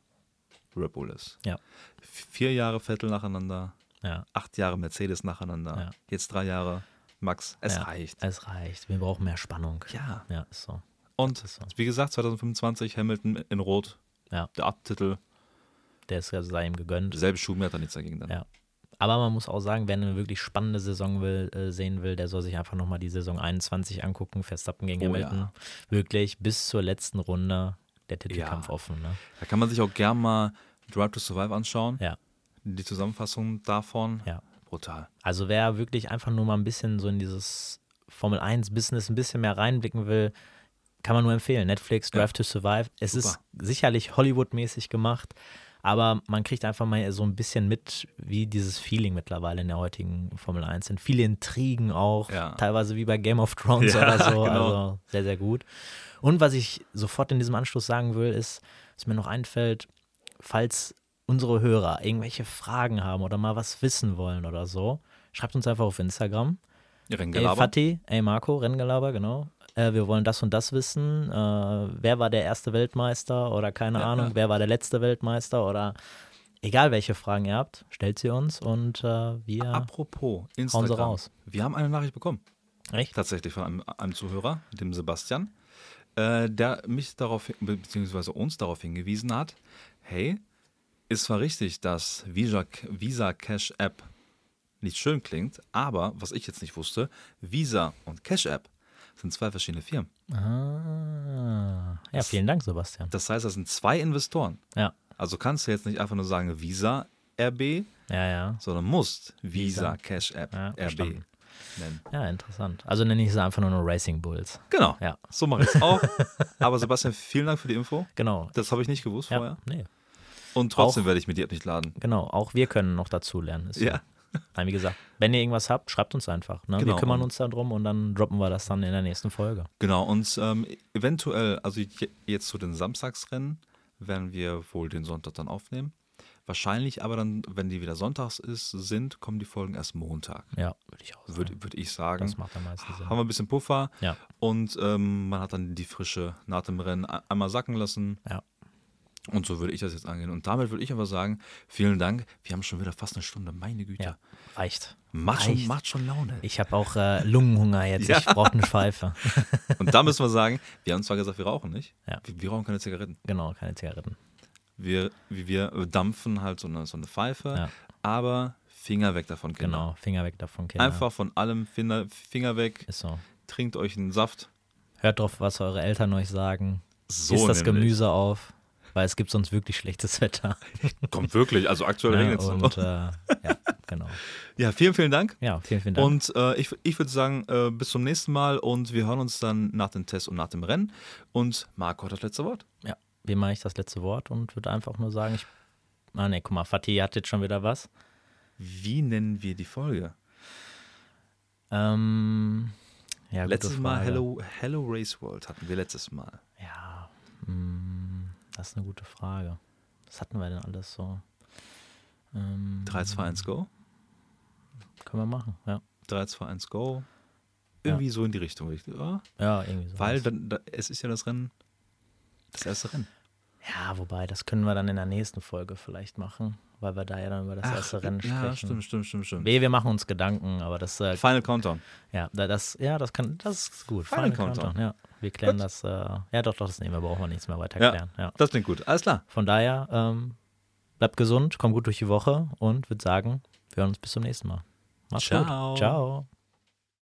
Red Bull ist. Ja. Vier Jahre Vettel nacheinander, Ja, acht Jahre Mercedes nacheinander, Ja. jetzt drei Jahre Max. Es ja, reicht. Es reicht. Wir brauchen mehr Spannung. Ja. Ja, ist so. Und ist so. wie gesagt, 2025 Hamilton in Rot, Ja, der Abtitel, der ist ja sei ihm gegönnt. selbe Schuh, mir hat er nichts dagegen dann. Ja. Aber man muss auch sagen, wer eine wirklich spannende Saison will, äh, sehen will, der soll sich einfach nochmal die Saison 21 angucken. Verstappen gegen Oh, Hamilton. ja. Wirklich bis zur letzten Runde der Titelkampf Ja. offen. Ne? Da kann man sich auch gern mal Drive to Survive anschauen. Ja. Die Zusammenfassung davon. Ja. Brutal. Also wer wirklich einfach nur mal ein bisschen so in dieses Formel 1 Business ein bisschen mehr reinblicken will, kann man nur empfehlen. Netflix, Drive Ja. to Survive. Es Super. ist sicherlich Hollywood-mäßig gemacht, aber man kriegt einfach mal so ein bisschen mit, wie dieses Feeling mittlerweile in der heutigen Formel 1 sind. Viele Intrigen auch, Ja. teilweise wie bei Game of Thrones <laughs> Ja, oder so. genau. Also sehr, sehr gut. Und was ich sofort in diesem Anschluss sagen will, ist, was mir noch einfällt, falls unsere Hörer irgendwelche Fragen haben oder mal was wissen wollen oder so, schreibt uns einfach auf Instagram. Ey Renngelaber. Fatih, ey Marco, Renngelaber, genau. Äh, wir wollen das und das wissen. Äh, wer war der erste Weltmeister oder keine Ja, Ahnung, ja. wer war der letzte Weltmeister oder egal welche Fragen ihr habt, stellt sie uns und äh, wir Apropos hauen sie Instagram. raus. Wir haben eine Nachricht bekommen. Echt? Tatsächlich von einem, einem Zuhörer, dem Sebastian, äh, der mich darauf, beziehungsweise uns darauf hingewiesen hat, hey, ist zwar richtig, dass Visa, Visa Cash App nicht schön klingt, aber was ich jetzt nicht wusste, Visa und Cash App sind zwei verschiedene Firmen. Ah. Ja, vielen Dank, Sebastian. Das heißt, das sind zwei Investoren. Ja, Also kannst du jetzt nicht einfach nur sagen Visa RB, ja, ja. sondern musst Visa, Visa. Cash App Ja, RB verstanden. Nennen. Ja, interessant. Also nenne ich sie einfach nur Racing Bulls. Genau, Ja. so mache ich es auch. <laughs> Aber Sebastian, vielen Dank für die Info. Genau. Das habe ich nicht gewusst Ja, vorher. nee. Und trotzdem Auch- werde ich mir die App nicht laden. Genau, auch wir können noch dazu lernen. So. Ja. Nein, wie gesagt, wenn ihr irgendwas habt, schreibt uns einfach. Ne? Genau. Wir kümmern uns darum und dann droppen wir das dann in der nächsten Folge. Genau, und ähm, eventuell, also je- jetzt zu den Samstagsrennen, werden wir wohl den Sonntag dann aufnehmen. Wahrscheinlich aber dann, wenn die wieder sonntags ist, sind, kommen die Folgen erst Montag. Ja, würde ich auch sagen. Würde würd ich sagen. das macht am meisten Sinn. Haben wir ein bisschen Puffer Ja, und ähm, man hat dann die frische nach dem Rennen ein- einmal sacken lassen. ja. Und so würde ich das jetzt angehen. Und damit würde ich aber sagen, vielen Dank. Wir haben schon wieder fast eine Stunde, meine Güte. Ja, reicht. Macht, schon, Reicht. macht schon Laune. Ich habe auch äh, Lungenhunger jetzt. Ja. Ich brauche eine Pfeife. <laughs> Und da müssen wir sagen, wir haben zwar gesagt, wir rauchen nicht. Ja. Wir, wir rauchen keine Zigaretten. genau, keine Zigaretten. Wir, wie wir dampfen halt so eine, so eine Pfeife. Ja. Aber Finger weg davon, Kinder. Genau, Finger weg davon, Kinder. Einfach von allem Finger, Finger weg. Ist so. Trinkt euch einen Saft. Hört drauf, was eure Eltern euch sagen. So Isst das. Gemüse auf, weil es gibt sonst wirklich schlechtes <laughs> Wetter. Kommt wirklich, also aktuell Ja, regnet es und äh, ja, genau. <laughs> Ja, vielen, vielen Dank. Ja, vielen, vielen Dank. Und äh, ich, ich würde sagen, äh, bis zum nächsten Mal und wir hören uns dann nach dem Test und nach dem Rennen. Und Marco hat das letzte Wort. ja, wie mache ich das letzte Wort und würde einfach nur sagen, ich. Ah, ne, guck mal, Fatih hat jetzt schon wieder was. Wie nennen wir die Folge? Ähm, ja, letztes Mal. Hello, Hello Race World hatten wir letztes Mal. Ja, mm, das ist eine gute Frage. Was hatten wir denn alles so? Ähm, 3, 2, 1, go. Können wir machen, ja. 3, 2, 1, go. Irgendwie so in die Richtung, richtig? Ja? Ja, irgendwie so. Weil dann, da, es ist ja das Rennen, das erste Rennen. Ja, wobei, das können wir dann in der nächsten Folge vielleicht machen, weil wir da ja dann über das erste Rennen sprechen. ja, stimmt, stimmt, stimmt, stimmt. Nee, wir machen uns Gedanken, aber das, äh, Final Countdown. ja, da- das, ja, das kann, das ist gut. Final Final Countdown. Ja, wir klären Gut. das, äh, ja, doch, doch, das nehmen wir, brauchen wir nichts mehr weiter Ja. klären. Ja. Das klingt gut. Alles klar. Von daher, ähm, bleibt gesund, kommt gut durch die Woche und würde sagen, wir hören uns bis zum nächsten Mal. Mach's Ciao. gut. Ciao.